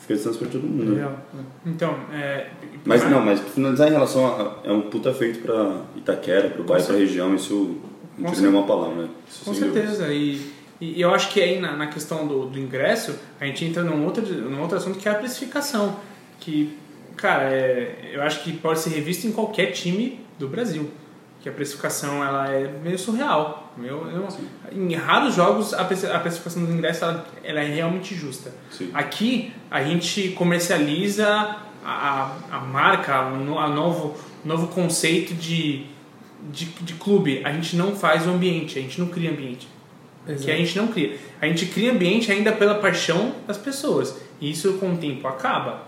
fica distância pra todo mundo. né? Real. Então, é, Mas não, mas finalizar em relação a. É um puta feito pra Itaquera, pro bairro, pra região, isso não tira nenhuma palavra, né? Isso Com certeza. E, e eu acho que aí na, na questão do, do ingresso, a gente entra num outro, num outro assunto que é a precificação. Que, cara, é, eu acho que pode ser revisto em qualquer time do Brasil. Que a precificação ela é meio surreal. Meu, eu- em raros jogos a, preci- a precificação do ingresso ela, ela é realmente justa. Sim. Aqui a gente comercializa a, a, marca, a novo, novo conceito de, de, de clube. A gente não faz o ambiente, a gente não cria ambiente. Que a gente não cria. A gente cria ambiente ainda pela paixão das pessoas. E isso com o tempo acaba.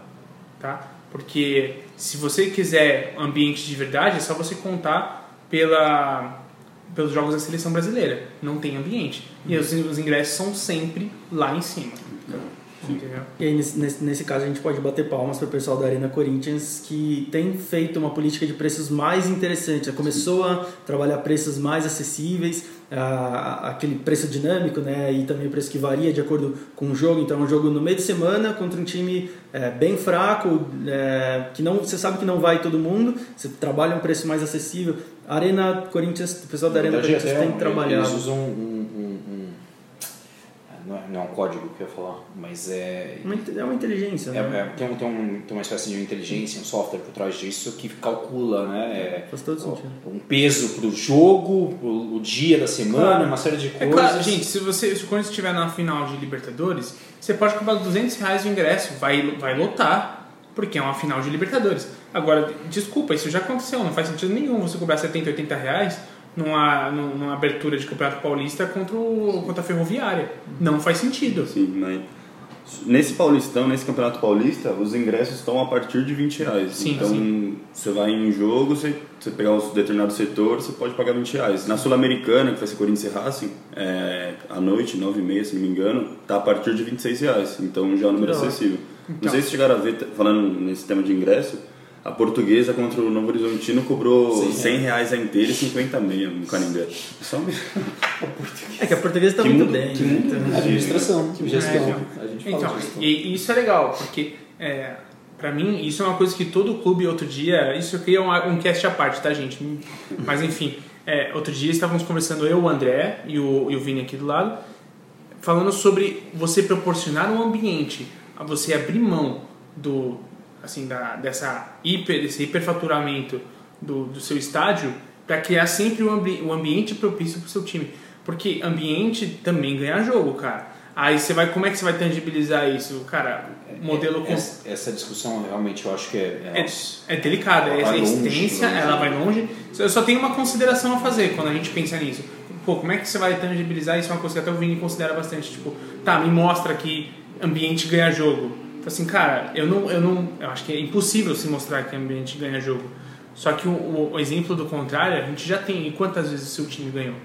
Tá? Porque se você quiser ambiente de verdade, é só você contar pela, pelos jogos da seleção brasileira. Não tem ambiente. E os, os ingressos são sempre lá em cima. Entendeu? E aí, nesse, nesse, caso, a gente pode bater palmas para o pessoal da Arena Corinthians que tem feito uma política de preços mais interessante. Começou a trabalhar preços mais acessíveis, a- aquele preço dinâmico, né? E também o preço que varia de acordo com o jogo. Então, é um jogo no meio de semana contra um time é, bem fraco, é, que não, você sabe que não vai todo mundo. Você trabalha um preço mais acessível. Arena Corinthians, o pessoal da Na Arena verdade, Corinthians tem um- trabalhado. Eles usam um. um- um- não, é, não é um código que eu ia falar, mas é. Uma É uma inteligência, É, né? é, tem, tem, um, tem uma espécie de inteligência, um software por trás disso que calcula né, é, Faz todo sentido. um peso para o jogo, o, o dia da semana, Claro. uma série de É coisas. claro, gente, se você se quando estiver na final de Libertadores, você pode cobrar 200 reais o ingresso, vai, vai lotar, porque é uma final de Libertadores. Agora, desculpa, isso já aconteceu, não faz sentido nenhum você cobrar 70, 80 reais numa, numa abertura de Campeonato Paulista contra, o, contra a Ferroviária. Não faz sentido. Sim, mas nesse Paulistão, nesse Campeonato Paulista, os ingressos estão a partir de 20 reais. Sim, então, sim. você vai em um jogo, você, você pegar um determinado setor, você pode pagar 20 reais. Na Sul-Americana, que vai ser Corinthians e Racing, é, à noite, 9 e meia, se não me engano, tá a partir de 26 reais. Então, já é um número acessível. Então. Não sei se chegaram a ver, falando nesse tema de ingresso, a portuguesa contra o Novo Horizontino cobrou 100 reais a inteira e 50 a meia no Canindé. Só me... É que a portuguesa está Que muito mundo- bem. que né? mundo- Então- Administração, gestão. É, a gente fala Então, de gestão. e, isso é legal, porque é, pra mim isso é uma coisa que todo clube outro dia. Isso aqui é um, um cast à parte, tá, gente? Mas enfim, é, outro dia estávamos conversando eu, o André e o, e o Vini aqui do lado, falando sobre você proporcionar um ambiente, a você abrir mão do assim da, dessa hiper, desse hiperfaturamento do, do seu estádio para criar sempre um, ambi um ambiente propício para o seu time. Porque ambiente também ganha jogo, cara. Aí você vai, como é que você vai tangibilizar isso? Cara, modelo com- Essa, essa discussão realmente eu acho que é. é- é, é delicada, Ela é vai a longe, existência, longe. ela vai longe. Eu só tenho uma consideração a fazer quando a gente pensa nisso. Pô, como é que você vai tangibilizar isso? É uma coisa que até o Vini considera bastante. Tipo, tá, me mostra que ambiente ganha jogo. Então, assim, cara, eu não, eu não. Eu acho que é impossível se mostrar que ambiente ganha jogo. Só que o, o- exemplo do contrário, a gente já tem. E quantas vezes o seu time ganhou?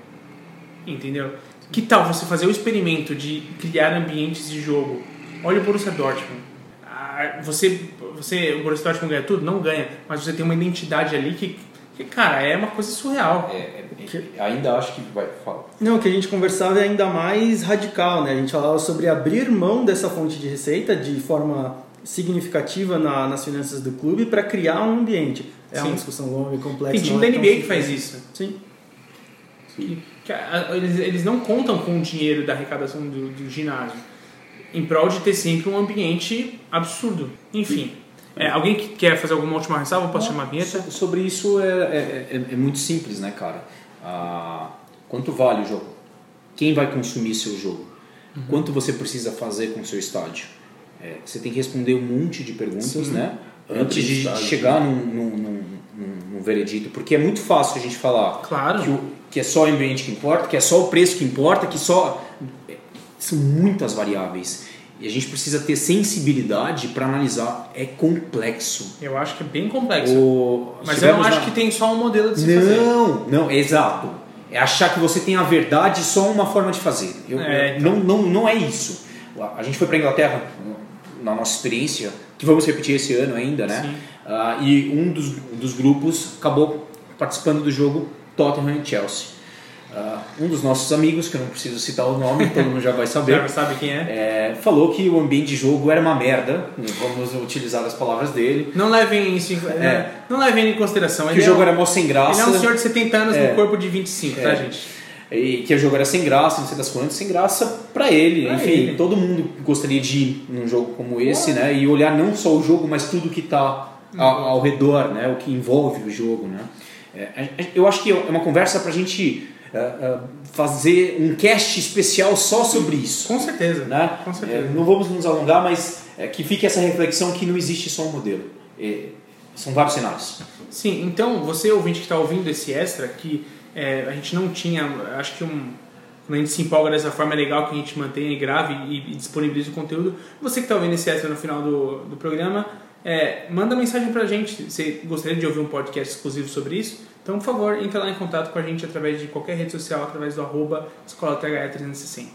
Entendeu? Que tal você fazer o experimento de criar ambientes de jogo? Olha o Borussia Dortmund. Ah, Você, você, o Borussia Dortmund ganha tudo? Não ganha. Mas você tem uma identidade ali que, que cara, é uma coisa surreal. é- é- é- ainda acho que vai. Fala. Não, o que a gente conversava é ainda mais radical, né? A gente falava sobre abrir mão dessa fonte de receita de forma significativa na- nas finanças do clube para criar um ambiente. É Sim. uma discussão longa e complexa. Tem time da é NBA que faz isso. Sim. Que- que a- eles, eles não contam com o dinheiro da arrecadação do, do ginásio. Em prol de ter sempre um ambiente absurdo. Enfim. É, alguém que quer fazer alguma última ressalva? Posso chamar a vinheta? So- Sobre isso é, é, é- é muito simples, né, cara? Ah, quanto vale o jogo? Quem vai consumir seu jogo? Uhum. Quanto você precisa fazer com seu estádio? É, você tem que responder um monte de perguntas, né? Antes de estádio. chegar num, num, num- num- num veredito, porque é muito fácil a gente falar Claro. que, o- que é só o ambiente que importa, que é só o preço que importa, que só. São muitas variáveis. E a gente precisa ter sensibilidade para analisar. É complexo. Eu acho que é bem complexo. O- Mas eu não acho na- que tem só um modelo de se fazer. Não, não, exato. É achar que você tem a verdade e só uma forma de fazer. Eu- É, não, não, não é isso. A gente foi para Inglaterra na nossa experiência, que vamos repetir esse ano ainda, né? Ah, e um dos, dos grupos acabou participando do jogo Tottenham e Chelsea. Uh, um dos nossos amigos, que eu não preciso citar o nome, todo mundo já vai saber, Já sabe quem é. é, falou que o ambiente de jogo era uma merda, vamos utilizar as palavras dele, Não levem isso em, É. não levem em consideração. que Ele o jogo é um, era mó sem graça. Ele é um senhor de 70 anos É. no corpo de 25, tá, É. gente? E que o jogo era sem graça, não sei das quantas, sem graça pra ele. Pra Enfim, ele. todo mundo gostaria de ir num jogo como esse, né? E olhar não só o jogo, mas tudo que tá ao, ao redor, né? O que envolve o jogo, né? É, eu acho que é uma conversa pra gente é, é, fazer um cast especial só sobre isso. Com certeza. Né? Com certeza. É, não vamos nos alongar, mas é, que fique essa reflexão que não existe só um modelo. É, são vários cenários. Sim, então você ouvinte que está ouvindo esse extra, que a gente não tinha, acho que um, quando a gente se empolga dessa forma é legal que a gente mantenha e grave e, e disponibilize o conteúdo. Você que está ouvindo esse extra no final do, do programa, é, manda mensagem pra gente. Você gostaria de ouvir um podcast exclusivo sobre isso? Então, por favor, entre lá em contato com a gente através de qualquer rede social, através do arroba Escola THE 360.